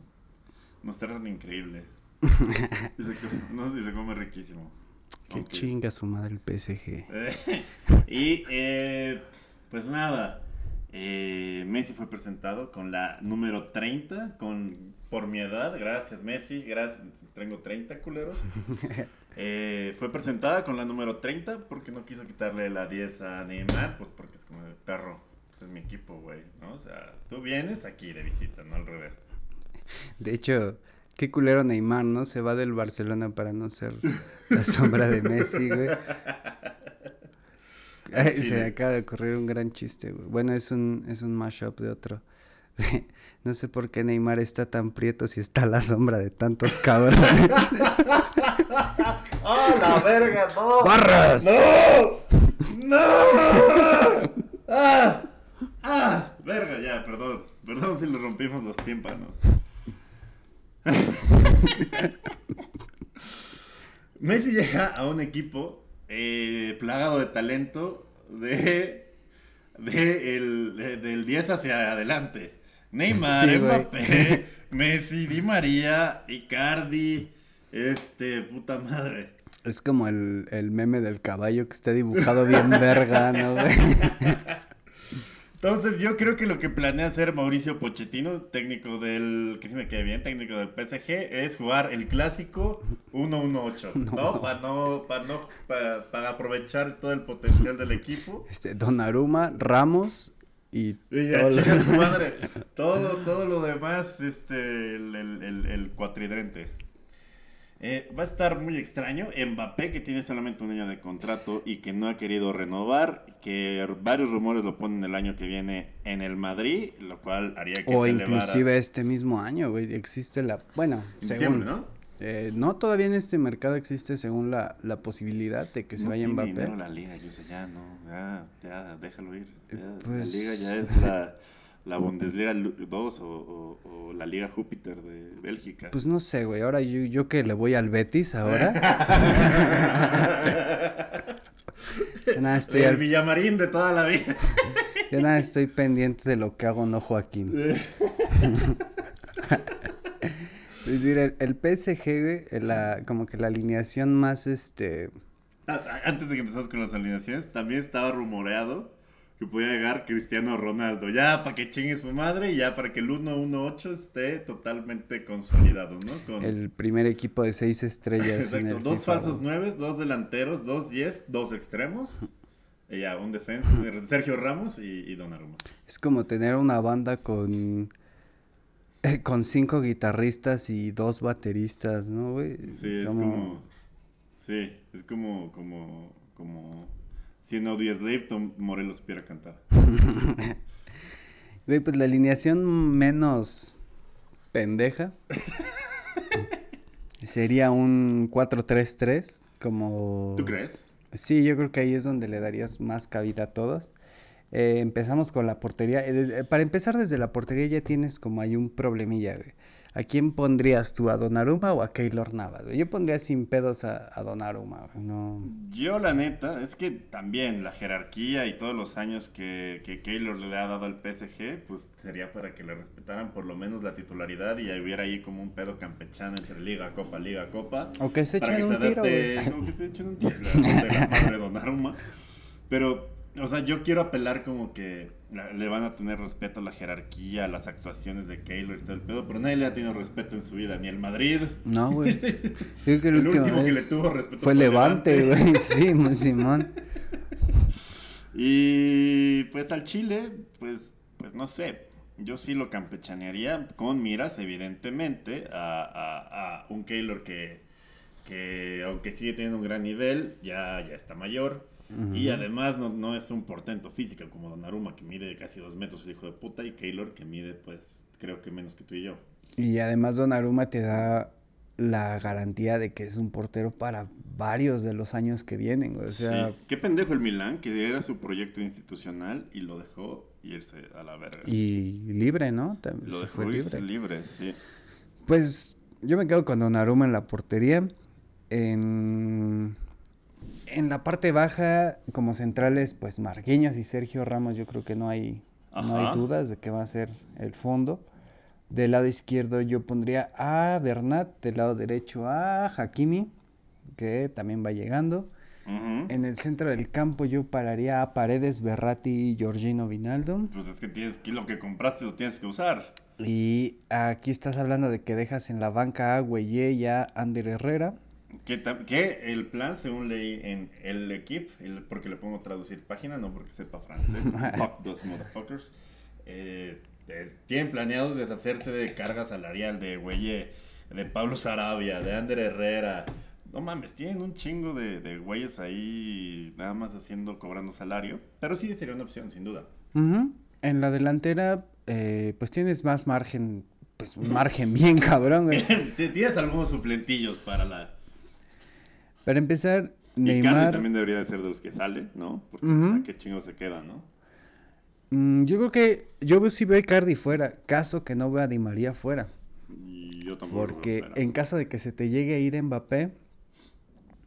nos tratan increíble. y, se come, no, y se come riquísimo. Que Ok. chinga su madre el PSG. y eh, pues nada, eh, Messi fue presentado con la número 30, con, por mi edad, gracias Messi, gracias, tengo 30 culeros. Eh, fue presentada con la número 30 porque no quiso quitarle la 10 a Neymar, pues porque es como de perro, pues es mi equipo, güey, ¿no? O sea, tú vienes aquí de visita, no al revés. De hecho, qué culero Neymar, ¿no? Se va del Barcelona para no ser la sombra de Messi, güey. Ay, se me acaba de ocurrir un gran chiste, güey. Bueno, es un, es un mashup de otro. No sé por qué Neymar está tan prieto si está a la sombra de tantos cabrones. ¡Ah, la verga, no! ¡Barras! ¡No! ¡No! ¡Ah! ¡Ah! Verga, ya, perdón. Perdón si le rompimos los tímpanos. Messi llega a un equipo eh, plagado de talento de, de el, de- del 10 hacia adelante. Neymar, Sí. Mbappé, Messi, Di María, Icardi, este, puta madre. Es como el, el meme del caballo que está dibujado bien verga, ¿no, güey? Entonces yo creo que lo que planea hacer Mauricio Pochettino, técnico del, que sí me quede bien, técnico del PSG, es jugar el clásico 1-1-8, ¿no? Para no, para no, para, para aprovechar todo el potencial del equipo. Este, Donnarumma, Ramos y... Y ya todo lo- su madre, todo, todo lo demás, este, el, el, el, el cuatridrente. Eh, va a estar muy extraño. Mbappé, que tiene solamente un año de contrato y que no ha querido renovar, que varios rumores lo ponen el año que viene en el Madrid, lo cual haría que O se elevara- inclusive este mismo año, güey, existe la... Bueno, En según... ¿no? Eh, no, todavía en este mercado existe según la, la posibilidad de que se no vaya tiene Mbappé. dinero la liga, yo sé, ya no, ya, ya, déjalo ir. Ya, pues- La liga ya es la, la Bundesliga 2 o, o- o la Liga Júpiter de Bélgica. Pues no sé, güey. Ahora yo, yo que le voy al Betis ahora. Ya nada, estoy el al- Villamarín de toda la vida. ya nada estoy pendiente de lo que hago, no Joaquín. Pues mira, el, el PSG, güey, la, como que la alineación más, este... Antes de que empezamos con las alineaciones, también estaba rumoreado que podía llegar Cristiano Ronaldo. Ya para que chingue su madre y ya para que el 1-1-8 esté totalmente consolidado, ¿no? Con, El primer equipo de seis estrellas en Exacto, el dos FIFA, falsos güey. nueves, dos delanteros, dos diez, dos extremos. Y ya, un defensa, Sergio Ramos y, y Donnarumma. Es como tener una banda con... Con cinco guitarristas y dos bateristas, ¿no, güey? Sí, es como... Sí, es como... como, como si en Audio Slave Tom Morelos pudiera cantar. Güey, pues la alineación menos pendeja sería un 4-3-3, como... ¿Tú crees? Sí, yo creo que ahí es donde le darías más cabida a todos. Eh, empezamos con la portería. Eh, desde- para empezar desde la portería ya tienes como hay un problemilla, güey. ¿A quién pondrías tú? ¿A Donnarumma o a Keylor Navas? güey? Yo pondría sin pedos a, a Donnarumma, güey. No... Yo la neta, es que también la jerarquía y todos los años que, que Keylor le ha dado al PSG, pues sería para que le respetaran por lo menos la titularidad y hubiera ahí como un pedo campechano entre Liga, Copa, Liga, Copa. O que se echen un tiro, adapte- güey. o que se echen un tiro, la, de la madre Donnarumma. Pero, o sea, yo quiero apelar como que le van a tener respeto a la jerarquía, a las actuaciones de Keylor y todo el pedo, pero nadie le ha tenido respeto en su vida, ni el Madrid. No, güey. Creo que el, último que le tuvo respeto fue fue Levante, güey. Sí, Simón. Y pues al Chile, pues, pues no sé. Yo sí lo campechanearía con miras, evidentemente, a, a- a un Keylor que, que, aunque sigue teniendo un gran nivel, ya, ya está mayor. Y además no, no es un portento físico como Donnarumma, que mide casi dos metros, el hijo de puta, y Keylor que mide, pues, creo que menos que tú y yo. Y además Donnarumma te da la garantía de que es un portero para varios de los años que vienen. O sea, sí. Qué pendejo el Milán, que era su proyecto institucional y lo dejó irse a la verga. y libre, ¿no? Tam- lo dejó fue irse libre. libre, sí. Pues yo me quedo con Donnarumma en la portería. En, en la parte baja, como centrales, pues Marquinhos y Sergio Ramos, yo creo que no hay, no hay dudas de que va a ser el fondo. Del lado izquierdo yo pondría a Bernat, del lado derecho a Hakimi, que también va llegando. En el centro del campo yo pararía a Paredes, Berratti y Georgino Vinaldo. Pues es que tienes que lo que compraste lo tienes que usar. Y aquí estás hablando de que dejas en la banca a Güeye y a Ander Herrera. Que, el plan, según leí en el equipo, porque le pongo traducir página, no porque sepa francés, fuck those motherfuckers, eh, es- tienen planeados deshacerse de carga salarial de Güeye, de Pablo Sarabia, de Ander Herrera. No mames, tienen un chingo de, de güeyes ahí nada más haciendo, cobrando salario. Pero sí sería una opción, sin duda. En la delantera, eh, pues tienes más margen, pues un margen bien cabrón, güey. Tienes algunos suplentillos para la... Para empezar, Y Cardi Neymar, también debería de ser de los que sale, ¿no? Porque pues, a qué chingo se queda, ¿no? mm, yo creo que yo sí veo a Icardi fuera, caso que no vea a Di María fuera. Y yo tampoco Porque fuera. en caso de que se te llegue a ir Mbappé,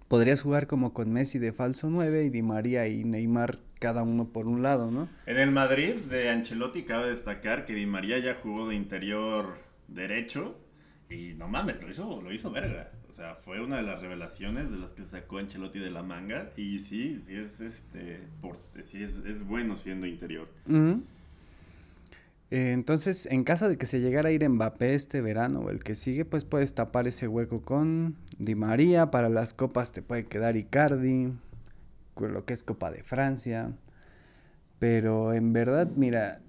podrías jugar como con Messi de falso 9 y Di María y Neymar cada uno por un lado, ¿no? En el Madrid de Ancelotti cabe destacar que Di María ya jugó de interior derecho y no mames, lo hizo, lo hizo verga. Sea, fue una de las revelaciones de las que sacó Ancelotti de la manga y sí, sí es este por- sí es, es bueno siendo interior. Eh, entonces, en caso de que se llegara a ir Mbappé este verano o el que sigue, pues puedes tapar ese hueco con Di María. Para las copas te puede quedar Icardi, con lo que es Copa de Francia. Pero en verdad, mira,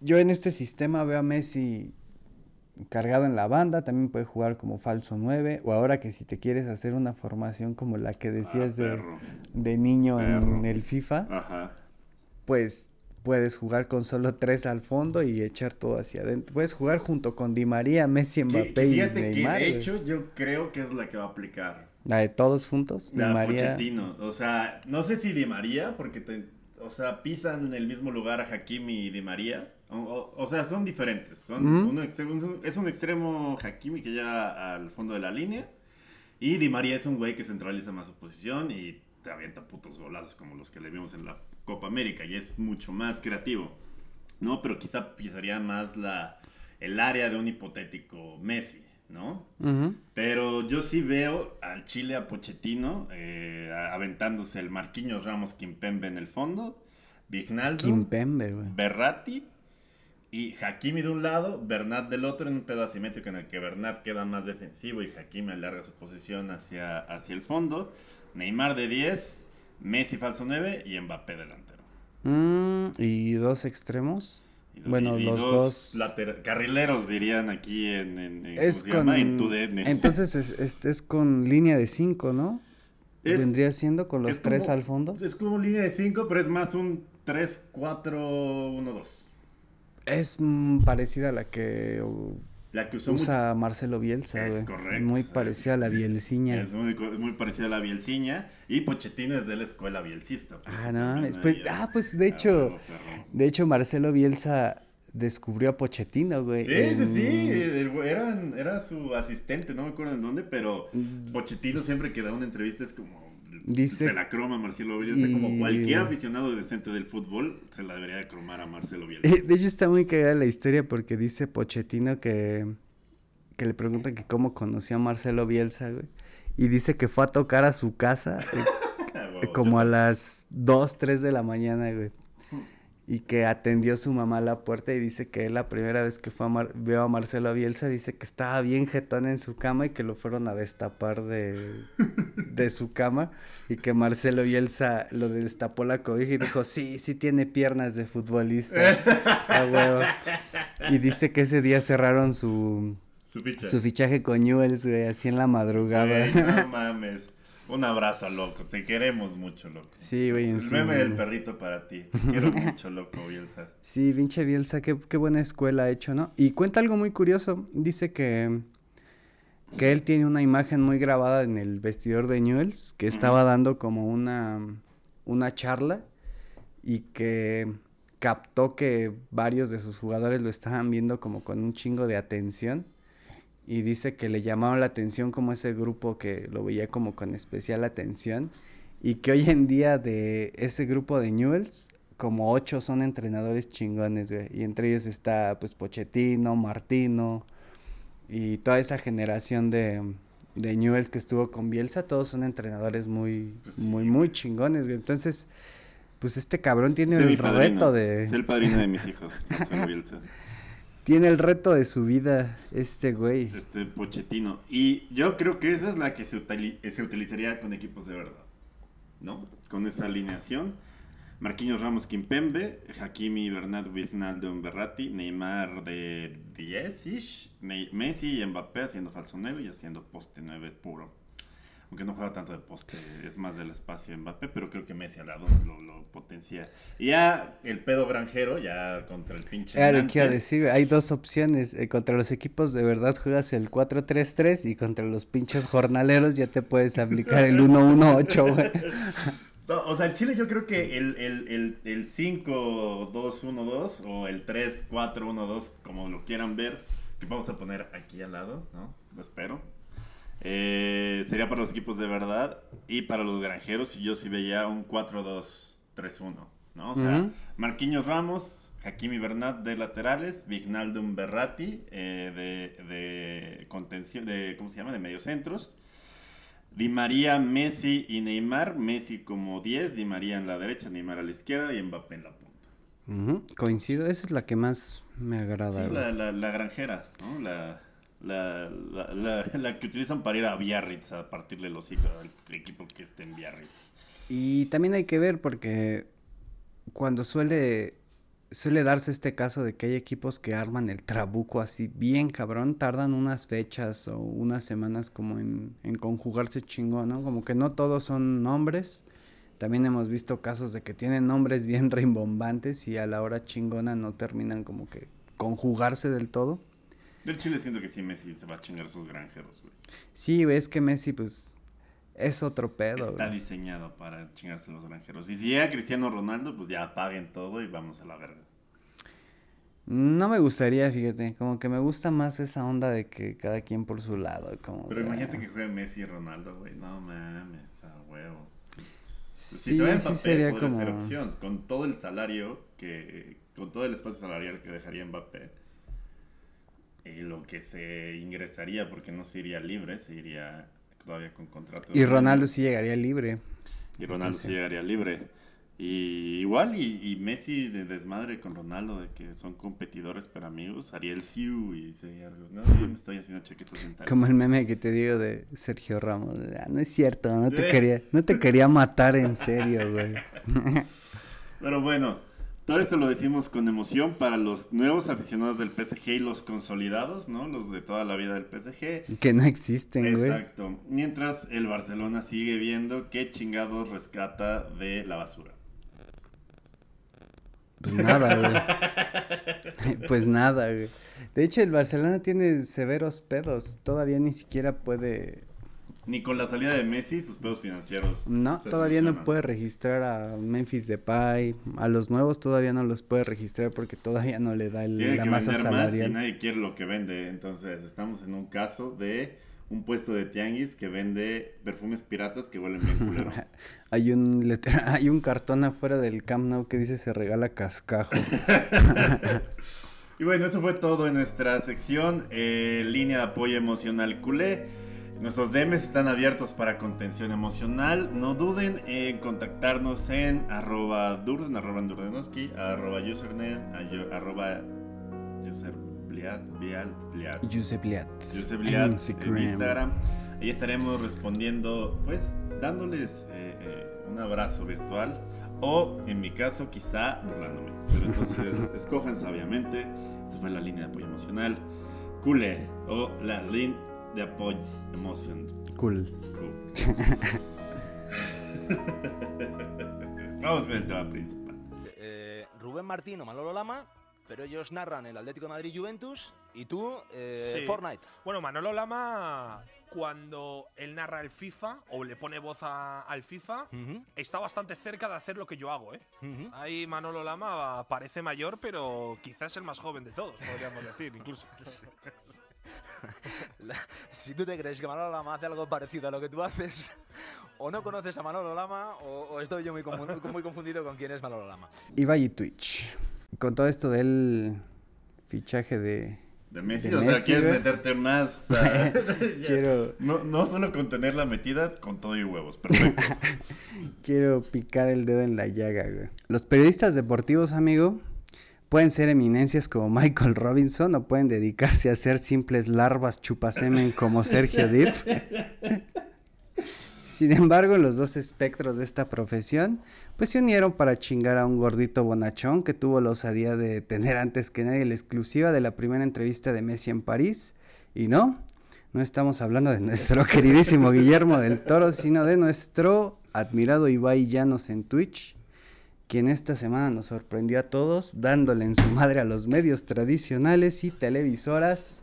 yo en este sistema veo a Messi cargado en la banda, también puede jugar como falso 9, o ahora que si te quieres hacer una formación como la que decías Ah, de, de niño en Perro. el FIFA, Ajá. pues puedes jugar con solo tres al fondo y echar todo hacia adentro. Puedes jugar junto con Di María, Messi, Mbappé y Neymar. Que de hecho yo creo que es la que va a aplicar. La de todos juntos, Di María. O sea, no sé si Di María, porque o sea, pisan en el mismo lugar a Hakimi y Di María. O, sea, son diferentes. Son uno es un extremo Hakimi que llega al fondo de la línea. Y Di María es un güey que centraliza más su posición y te avienta putos golazos como los que le vimos en la Copa América y es mucho más creativo, ¿no? Pero quizá pisaría más la, el área de un hipotético Messi, ¿no? Pero yo sí veo al Chile a Pochettino eh, aventándose el Marquinhos Ramos Kimpembe en el fondo, Vignaldo, Kimpembe, Berratti y Hakimi de un lado, Bernat del otro en un pedo asimétrico en el que Bernat queda más defensivo y Hakimi alarga su posición hacia, hacia el fondo. Neymar de 10, Messi falso 9 y Mbappé delantero. Mm, ¿Y dos extremos? Bueno, los dos, carrileros dirían aquí en, en, es con, Entonces es, es, con línea de 5, ¿no? Vendría siendo con los tres al fondo. Es como línea de 5, pero es más un 3, 4, 1, 2. Es parecida a la que la que usa Marcelo Bielsa, Es correcto. Muy parecida a la Bielciña. Es muy, muy parecida a la Bielciña. Y Pochettino es de la escuela bielcista. Pues, ah, no, pues, ah, pues de hecho, de hecho Marcelo Bielsa descubrió a Pochettino, güey. Sí, sí, sí, era su asistente, no me acuerdo en dónde, pero mm. Pochettino siempre que da una entrevista es como Dice, se la croma Marcelo Bielsa. Como cualquier aficionado decente del fútbol, se la debería de cromar a Marcelo Bielsa. De hecho, está muy cagada la historia porque dice Pochettino que, que le preguntan que cómo conoció a Marcelo Bielsa, güey. Y dice que fue a tocar a su casa eh, como a las 2, 3 de la mañana, güey y que atendió su mamá a la puerta y dice que la primera vez que fue a veo a Marcelo Bielsa dice que estaba bien jetón en su cama y que lo fueron a destapar de, de su cama y que Marcelo Bielsa lo destapó la cobija y dijo, sí, sí tiene piernas de futbolista. Y dice que ese día cerraron su, su, fichaje con Newells, güey, así en la madrugada. no mames. Un abrazo, loco. Te queremos mucho, loco. Sí, güey. El meme del perrito para ti. Te quiero mucho, loco, Bielsa. Sí, pinche Bielsa, qué, qué buena escuela ha hecho, ¿no? Y cuenta algo muy curioso. Dice que, que él tiene una imagen muy grabada en el vestidor de Newells, que estaba dando como una, una charla y que captó que varios de sus jugadores lo estaban viendo como con un chingo de atención y dice que le llamaron la atención como ese grupo que lo veía como con especial atención y que hoy en día de ese grupo de Newells como ocho son entrenadores chingones, güey. Y entre ellos está pues Pochettino, Martino y toda esa generación de, de Newells que estuvo con Bielsa, todos son entrenadores muy, pues muy, muy chingones, güey. Entonces, pues este cabrón tiene el reto de... Es el padrino de mis hijos, Bielsa. Tiene el reto de su vida este güey. Este Pochettino. Y yo creo que esa es la que se, se utilizaría con equipos de verdad. ¿No? Con esa alineación. Marquinhos Ramos Kimpembe, Hakimi Bernat Wijnaldum Berratti, Neymar de 10 Messi y Mbappé haciendo falso 9 y haciendo poste 9 puro aunque no juega tanto de poste, es más del espacio Mbappé, pero creo que Messi al lado lo, lo potencia. Y ya el pedo granjero, ya contra el pinche. Claro, quiero decir, hay dos opciones. Eh, contra los equipos de verdad juegas el 4-3-3 y contra los pinches jornaleros ya te puedes aplicar el 1-1-8, güey. o sea, el Chile yo creo que el, el, el, el 5-2-1-2 o el 3-4-1-2, como lo quieran ver, que vamos a poner aquí al lado, ¿no? Lo espero eh, sería para los equipos de verdad. Y para los granjeros, yo sí veía un 4-2-3-1. ¿no? O sea, Marquinhos Ramos, Hakimi Bernat de laterales, Vignaldum Berratti eh, de, de contención, de, ¿cómo se llama? De mediocentros. Di María, Messi y Neymar. Messi como 10, Di María en la derecha, Neymar a la izquierda y Mbappé en la punta. Coincido, esa es la que más me agrada. Sí, la, la, la, granjera, ¿no? La, la, la, la, que utilizan para ir a Biarritz a partirle los hijos al equipo que esté en Biarritz. Y también hay que ver porque cuando suele suele darse este caso de que hay equipos que arman el trabuco así bien cabrón, tardan unas fechas o unas semanas como en, en conjugarse chingón, ¿no? Como que no todos son nombres, También hemos visto casos de que tienen nombres bien rimbombantes y a la hora chingona no terminan como que conjugarse del todo. Del Chile siento que sí Messi se va a chingar a esos granjeros, güey. Sí, ves que Messi pues es otro pedo. Está güey. diseñado para chingarse a los granjeros. Y si llega Cristiano Ronaldo, pues ya apaguen todo y vamos a la verga. No me gustaría, fíjate, como que me gusta más esa onda de que cada quien por su lado, como Pero de- imagínate que juegue Messi y Ronaldo, güey. No mames, a huevo. Sí, se va en sí sería podría ser como- opción. Con todo el salario que. Con todo el espacio salarial que dejaría Mbappé. Y lo que se ingresaría, porque no se iría libre, se iría todavía con contrato. Y. Ronaldo sí llegaría libre. Y Ronaldo Entonces- sí llegaría libre. Y igual, y, y Messi de desmadre con Ronaldo, de que son competidores pero amigos, haría el Siu y sería algo. No, yo me estoy haciendo chaquetos mentales. Como el meme que te digo de Sergio Ramos. "Ah, no es cierto, no te quería, no te quería matar en serio, güey. Pero bueno, todo esto lo decimos con emoción para los nuevos aficionados del PSG y los consolidados, ¿no? Los de toda la vida del PSG. Que no existen, güey. Exacto. Mientras el Barcelona sigue viendo qué chingados rescata de la basura. Pues nada, güey. pues nada, güey. De hecho, el Barcelona tiene severos pedos. Todavía ni siquiera puede. Ni con la salida de Messi, sus pedos financieros. No, todavía no puede registrar a Memphis Depay. A los nuevos todavía no los puede registrar porque todavía no le da el- Tiene la que masa vender más y salarial. nadie quiere lo que vende. Entonces, estamos en un caso de un puesto de tianguis que vende perfumes piratas que huelen bien culero. Hay un letra- hay un cartón afuera del Camp Nou que dice se regala cascajo. Y bueno, eso fue todo en nuestra sección eh, línea de apoyo emocional culé. Nuestros DMs están abiertos para contención emocional. No duden en contactarnos en arroba durden, arroba arroba username, arroba userbliat, bliat, en Instagram. Instagram. Ahí estaremos respondiendo, pues, dándoles eh, eh, un abrazo virtual. O, en mi caso, quizá burlándome. Pero entonces, escojan sabiamente. Esa fue la línea de apoyo emocional. Cule. O la línea de apoyo emocional. Cool. Cool. Vamos con el tema principal. Eh, Rubén Martín o Manolo Lama, pero ellos narran el Atlético de Madrid Juventus y tú eh, Sí. Fortnite. Bueno, Manolo Lama, cuando él narra el FIFA o le pone voz a- al FIFA, Ujú, está bastante cerca de hacer lo que yo hago, ¿eh? ujú. Ahí Manolo Lama parece mayor, pero quizás el más joven de todos, podríamos decir, incluso. La- si tú te crees que Manolo Lama hace algo parecido a lo que tú haces, o no conoces a Manolo Lama, o, o estoy yo muy, confu- muy confundido con quién es Manolo Lama. Ibai y Twitch. Con todo esto del fichaje de... De Messi, De o sea, Messi, quieres güey. meterte más. Quiero, No, no solo con tener la metida, con todo y huevos. Perfecto. quiero picar el dedo en la llaga, güey. Los periodistas deportivos, amigo, pueden ser eminencias como Michael Robinson o pueden dedicarse a ser simples larvas chupasemen como Sergio Dip. Sin embargo, los dos espectros de esta profesión, pues se unieron para chingar a un gordito bonachón que tuvo la osadía de tener antes que nadie la exclusiva de la primera entrevista de Messi en París. Y no, no estamos hablando de nuestro queridísimo Guillermo del Toro, sino de nuestro admirado Ibai Llanos en Twitch, quien esta semana nos sorprendió a todos dándole en su madre a los medios tradicionales y televisoras.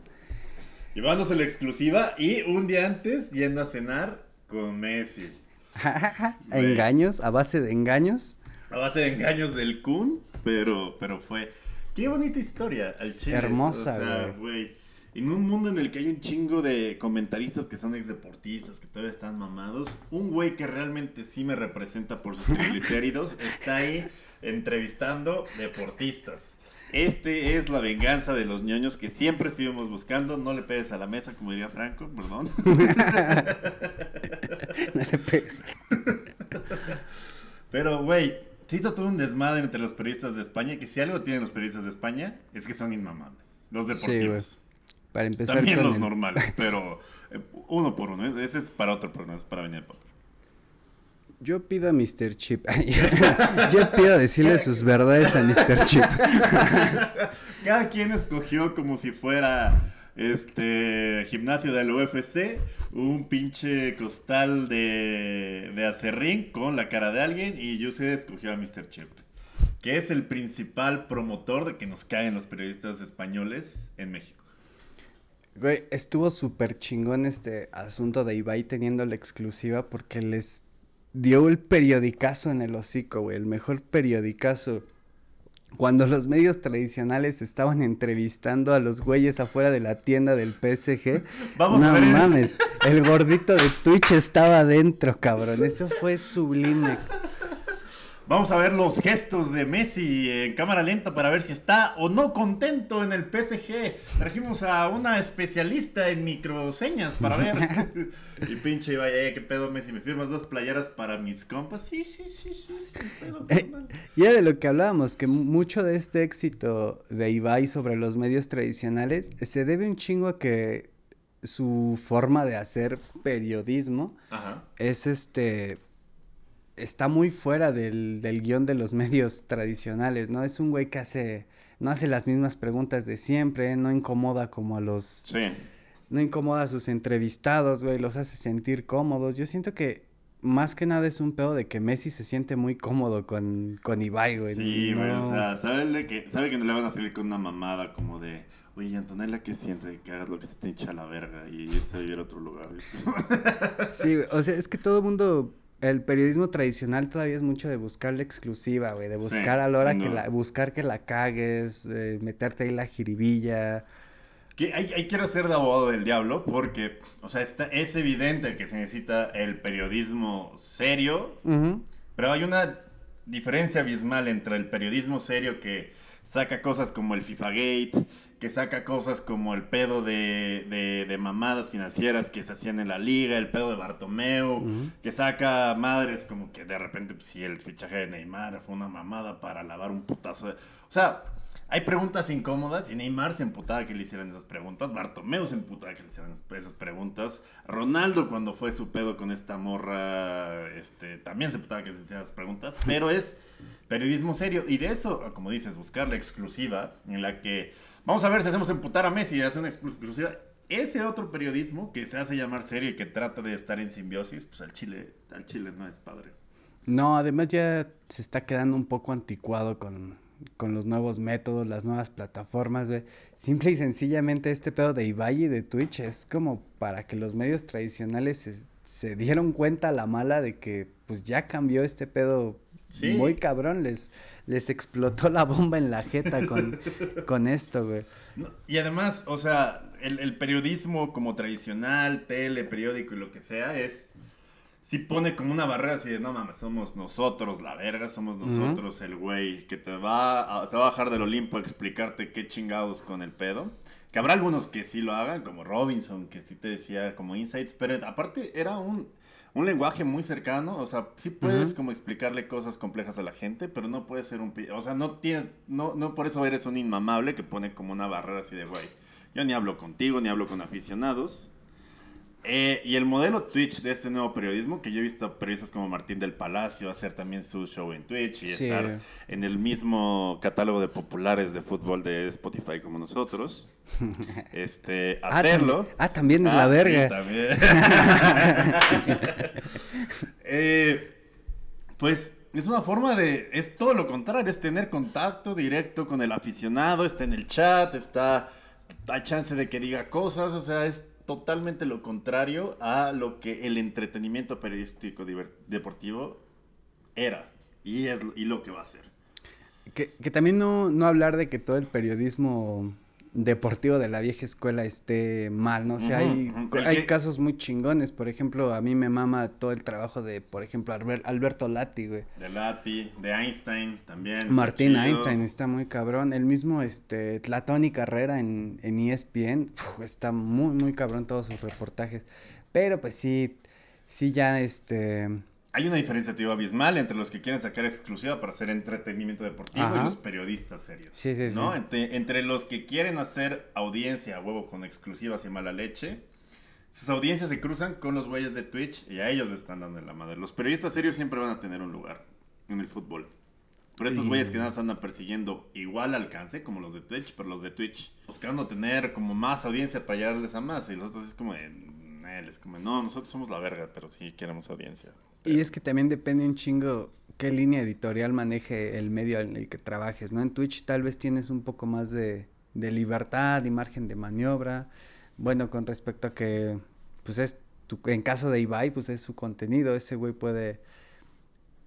Llevándose la exclusiva y un día antes yendo a cenar con Messi. Güey. engaños, a base de engaños. A base de engaños del Kun, pero, pero fue. Qué bonita historia al chile. Hermosa, O sea, güey. En un mundo en el que hay un chingo de comentaristas que son exdeportistas, que todavía están mamados, un güey que realmente sí me representa por sus triglicéridos está ahí entrevistando deportistas. Este es la venganza de los ñoños que siempre estuvimos buscando. No le pegues a la mesa, como diría Franco, perdón. No le pegues. Pero, güey, se hizo todo un desmadre entre los periodistas de España, que si algo tienen los periodistas de España, es que son inmamables. Los Sí, deportivos. Para empezar También con los el- normales, pero eh, uno por uno. Ese es para otro programa, es para venir papel. Yo pido a Mr. Chip. Yo pido decirle sus verdades a Mr. Chip. Cada quien escogió como si fuera este gimnasio del UFC un pinche costal de, de acerrín con la cara de alguien y Yuse escogió a Mr. Chip, que es el principal promotor de que nos caen los periodistas españoles en México. Güey, estuvo súper chingón este asunto de Ibai teniendo la exclusiva porque les dio el periodicazo en el hocico, güey, el mejor periodicazo. Cuando los medios tradicionales estaban entrevistando a los güeyes afuera de la tienda del PSG, Vamos no a ver mames, el gordito de Twitch estaba adentro, cabrón. Eso fue sublime. Vamos a ver los gestos de Messi en cámara lenta para ver si está o no contento en el PSG. Trajimos a una especialista en microseñas para ver. y pinche vaya, eh, qué pedo Messi, me firmas dos playeras para mis compas. Sí, sí, sí, sí, sí, pedo, Eh, carnal. y era de lo que hablábamos, que mu- mucho de este éxito de Ibai sobre los medios tradicionales se debe un chingo a que su forma de hacer periodismo Ajá. es este está muy fuera del, del guion de los medios tradicionales, ¿no? Es un güey que hace, no hace las mismas preguntas de siempre, no incomoda como a los, Sí. no incomoda a sus entrevistados, güey, los hace sentir cómodos. Yo siento que más que nada es un pedo de que Messi se siente muy cómodo con, con Ibai, güey. Sí, güey, no- o sea, sabe que, sabe que no le van a salir con una mamada como de, oye, Antonella, ¿qué siente? Que hagas lo que se te hincha la verga y irse a vivir a otro lugar. Sí, o sea, es que todo el mundo, el periodismo tradicional todavía es mucho de buscar la exclusiva, güey, de Sí, buscar a la hora que la, buscar que la cagues, eh, meterte ahí la jiribilla. Que ahí, ahí quiero ser de abogado del diablo porque, o sea, está, es evidente que se necesita el periodismo serio, pero hay una diferencia abismal entre el periodismo serio que saca cosas como el FIFA Gate, que saca cosas como el pedo de, de, de mamadas financieras que se hacían en la liga, el pedo de Bartomeu, que saca madres como que de repente, pues sí, el fichaje de Neymar fue una mamada para lavar un putazo de... O sea, hay preguntas incómodas y Neymar se emputaba que le hicieran esas preguntas, Bartomeu se emputaba que le hicieran esas preguntas, Ronaldo cuando fue su pedo con esta morra, este, también se emputaba que se hicieran esas preguntas, pero es periodismo serio y de eso, como dices, buscar la exclusiva en la que vamos a ver si hacemos emputar a Messi y hacer una exclusiva. Ese otro periodismo que se hace llamar serio y que trata de estar en simbiosis, pues al Chile, al Chile no es padre. No, además ya se está quedando un poco anticuado con, con los nuevos métodos, las nuevas plataformas, güey. Simple y sencillamente este pedo de Ibai y de Twitch es como para que los medios tradicionales se, se dieron cuenta a la mala de que pues ya cambió este pedo Sí. muy cabrón, les, les explotó la bomba en la jeta con, con esto, güey. No, y además, o sea, el, el periodismo como tradicional, tele, periódico y lo que sea, es. Sí pone como una barrera así de, no mames, somos nosotros la verga, somos nosotros el güey que te va a, se va a bajar del Olimpo a explicarte qué chingados con el pedo. Que habrá algunos que sí lo hagan, como Robinson, que sí te decía como insights, pero aparte era un, un lenguaje muy cercano, o sea, sí puedes como explicarle cosas complejas a la gente, pero no puedes ser un... O sea, no tienes, no, no por eso eres un inmamable que pone como una barrera así de, güey, yo ni hablo contigo, ni hablo con aficionados. Eh, y el modelo Twitch de este nuevo periodismo, que yo he visto periodistas como Martín del Palacio hacer también su show en Twitch y Sí. estar en el mismo catálogo de populares de fútbol de Spotify como nosotros. Este, Ah, hacerlo. ah, también es la sí, verga. también. Eh, pues es una forma de. Es todo lo contrario, es tener contacto directo con el aficionado, está en el chat, está. Hay chance de que diga cosas, o sea, es totalmente lo contrario a lo que el entretenimiento periodístico deportivo era y es y lo que va a ser. Que, que también no, no hablar de que todo el periodismo deportivo de la vieja escuela esté mal, ¿no? O sea, hay, hay casos muy chingones. Por ejemplo, a mí me mama todo el trabajo de, por ejemplo, Albert- Alberto Lati, güey. De Lati, de Einstein también. Martín. Einstein está muy cabrón. El mismo, este, Tlatón y Carrera en, en ESPN, uf, está muy, muy cabrón todos sus reportajes. Pero pues sí, sí ya, este... Hay una diferencia, tío, abismal entre los que quieren sacar exclusiva para hacer entretenimiento deportivo Ajá. y los periodistas serios. Sí, sí, sí. ¿no? Entre, entre los que quieren hacer audiencia a huevo con exclusivas y mala leche, sus audiencias se cruzan con los güeyes de Twitch y a ellos les están dando en la madre. Los periodistas serios siempre van a tener un lugar en el fútbol. Pero estos Y- güeyes que nada más andan persiguiendo igual alcance como los de Twitch, pero los de Twitch buscando tener como más audiencia para llegarles a más. Y los otros es como de. Es como, no, nosotros somos la verga, pero sí queremos audiencia. Y es que también depende un chingo qué línea editorial maneje el medio en el que trabajes, ¿no? En Twitch tal vez tienes un poco más de, de libertad y margen de maniobra. Bueno, con respecto a que, pues es, tu, en caso de Ibai, pues es su contenido, ese güey puede,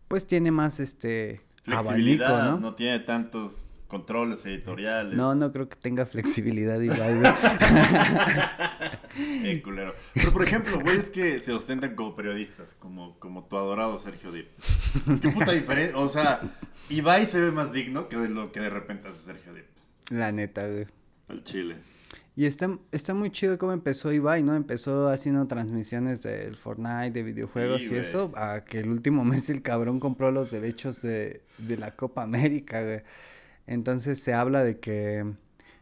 pues tiene más, este, abanico, ¿no? no tiene tantos controles editoriales. No, no creo que tenga flexibilidad Ibai, güey. Eh, culero. Pero por ejemplo, güeyes que se ostentan como periodistas, como, como tu adorado Sergio Dip. Qué puta diferencia. O sea, Ibai se ve más digno que de lo que de repente hace Sergio Dip. La neta, güey. Al chile. Y está, está muy chido cómo empezó Ibai, ¿no? Empezó haciendo transmisiones del Fortnite, de videojuegos Sí, y eso, a que el último mes el cabrón compró los derechos de, de la Copa América, güey. Entonces se habla de que...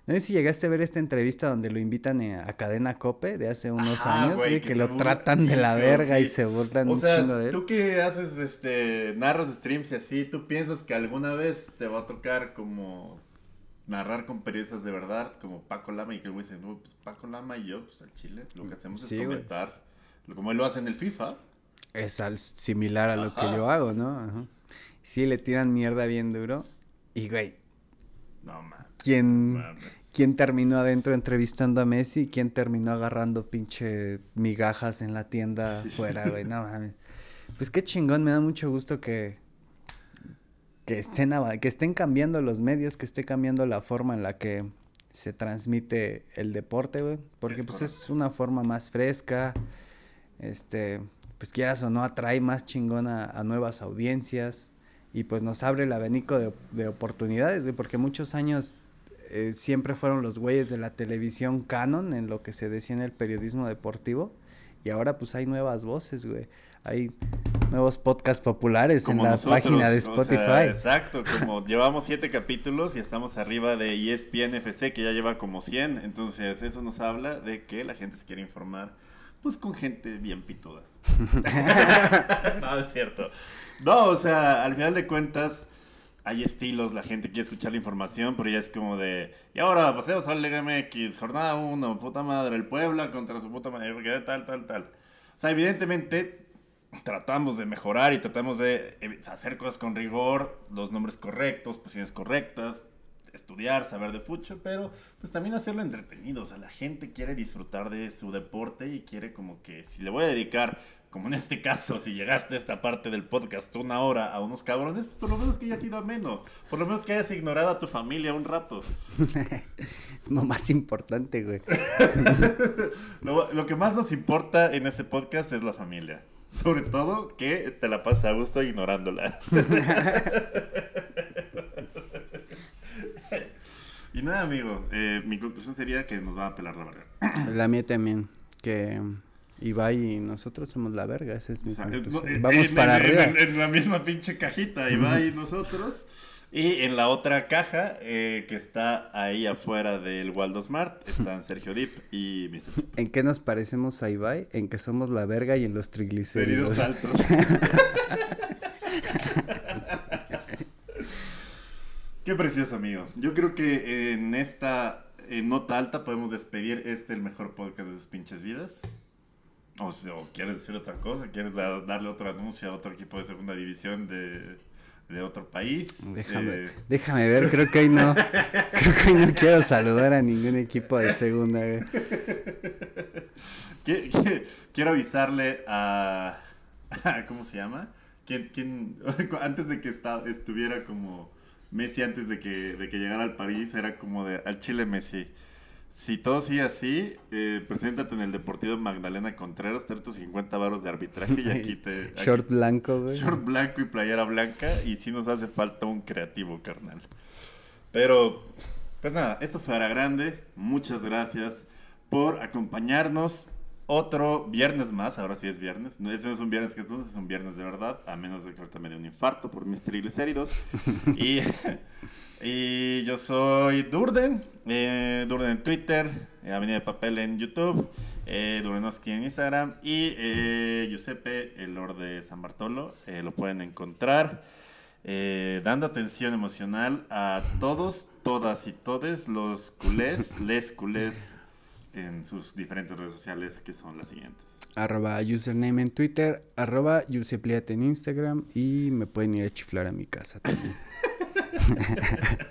No sé si llegaste a ver esta entrevista donde lo invitan eh, a Cadena Cope de hace unos Ajá, años, güey, que lo tratan de la verga y se burlan O un sea, chingo de él. tú que haces, este, narras streams y así, tú piensas que alguna vez te va a tocar como narrar con periodistas de verdad, como Paco Lama, y que el güey dice, no, pues Paco Lama y yo, pues al chile, lo que hacemos Sí, es comentar, como él lo hace en el FIFA. Es al- similar a lo que yo hago, ¿no? Ajá. Sí, le tiran mierda bien duro. Y, güey, No, man. ¿quién... mames. ¿Quién terminó adentro entrevistando a Messi y quién terminó agarrando pinche migajas en la tienda afuera, güey? No mames. Pues qué chingón, me da mucho gusto que que estén que estén cambiando los medios, que esté cambiando la forma en la que se transmite el deporte, güey, porque Es pues es una forma más fresca, este, pues quieras o no atrae más chingón a, a nuevas audiencias y pues nos abre el abanico de, de oportunidades, güey, porque muchos años eh, siempre fueron los güeyes de la televisión canon en lo que se decía en el periodismo deportivo y ahora pues hay nuevas voces, güey. Hay nuevos podcasts populares Como en la nosotros, página de o sea, Spotify. exacto, como llevamos siete capítulos y estamos arriba de ESPN FC que ya lleva como 100, entonces eso nos habla de que la gente se quiere informar, pues con gente bien pituda. no, es cierto. No, o sea, al final de cuentas hay estilos, la gente quiere escuchar la información, pero ya es como de, y ahora pasemos al Liga MX, jornada 1, puta madre, el Puebla contra su puta madre, porque tal, tal, tal. O sea, evidentemente tratamos de mejorar y tratamos de eh, hacer cosas con rigor, los nombres correctos, posiciones correctas, estudiar, saber de fútbol, pero pues también hacerlo entretenido. O sea, la gente quiere disfrutar de su deporte y quiere como que si le voy a dedicar, como en este caso, si llegaste a esta parte del podcast una hora a unos cabrones, pues por lo menos que haya sido ameno, por lo menos que hayas ignorado a tu familia un rato. Lo más importante, güey. Lo, lo que más nos importa en este podcast es la familia. Sobre todo que te la pasas a gusto ignorándola. y nada, amigo. eh, mi conclusión sería que nos van a pelar la verga. La mía también, que Ibai y nosotros somos la verga, esa es mi O sea, conclusión. en- Vamos en- para en- arriba. En, la misma pinche cajita, Ibai y nosotros. Y en la otra caja, eh, que está ahí afuera del Waldo Smart, están Sergio Dip y Mr. ¿En qué nos parecemos a Ibai? En que somos la verga y en los triglicéridos. Heridos altos. Qué precioso, amigos. Yo creo que en esta eh, nota alta podemos despedir este el mejor podcast de sus pinches vidas. O, sea, o quieres decir otra cosa, quieres da- darle otro anuncio a otro equipo de segunda división de, de otro país. Déjame, Eh, déjame ver, creo que hoy no. Creo que hoy no quiero saludar a ningún equipo de segunda, qui- quiero avisarle a, a- ¿Cómo se llama? ¿Quién, quién, antes de que estuviera como Messi, antes de que, de que llegara al París, era como de al Chile Messi. Si todo sigue así, eh, preséntate en el Deportivo Magdalena Contreras, trae tus 50 varos de arbitraje y aquí te... aquí- Short blanco, güey. short blanco y playera blanca y sí nos hace falta un creativo, carnal. Pero, pues nada, esto fue Ara Grande. Muchas gracias por acompañarnos otro viernes más. Ahora sí es viernes. No, ese no es un viernes que es es un viernes de verdad. A menos de que ahorita me dé un infarto por mis triglicéridos. y, y yo soy Durden. eh, Durden en Twitter. eh, Avenida de Papel en YouTube. Eh, en Instagram. Y eh, Giuseppe, el Lord de San Bartolo. lo pueden encontrar dando atención emocional a todos, todas y todes los culés, les culés en sus diferentes redes sociales que son las siguientes. Arroba username en Twitter, arroba en Instagram y me pueden ir a chiflar a mi casa también.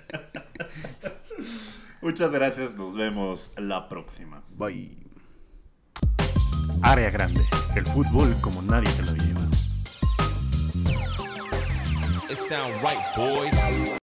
Muchas gracias, nos vemos la próxima. Bye. Área grande, el fútbol como nadie te lo lleva. It sound right, boys.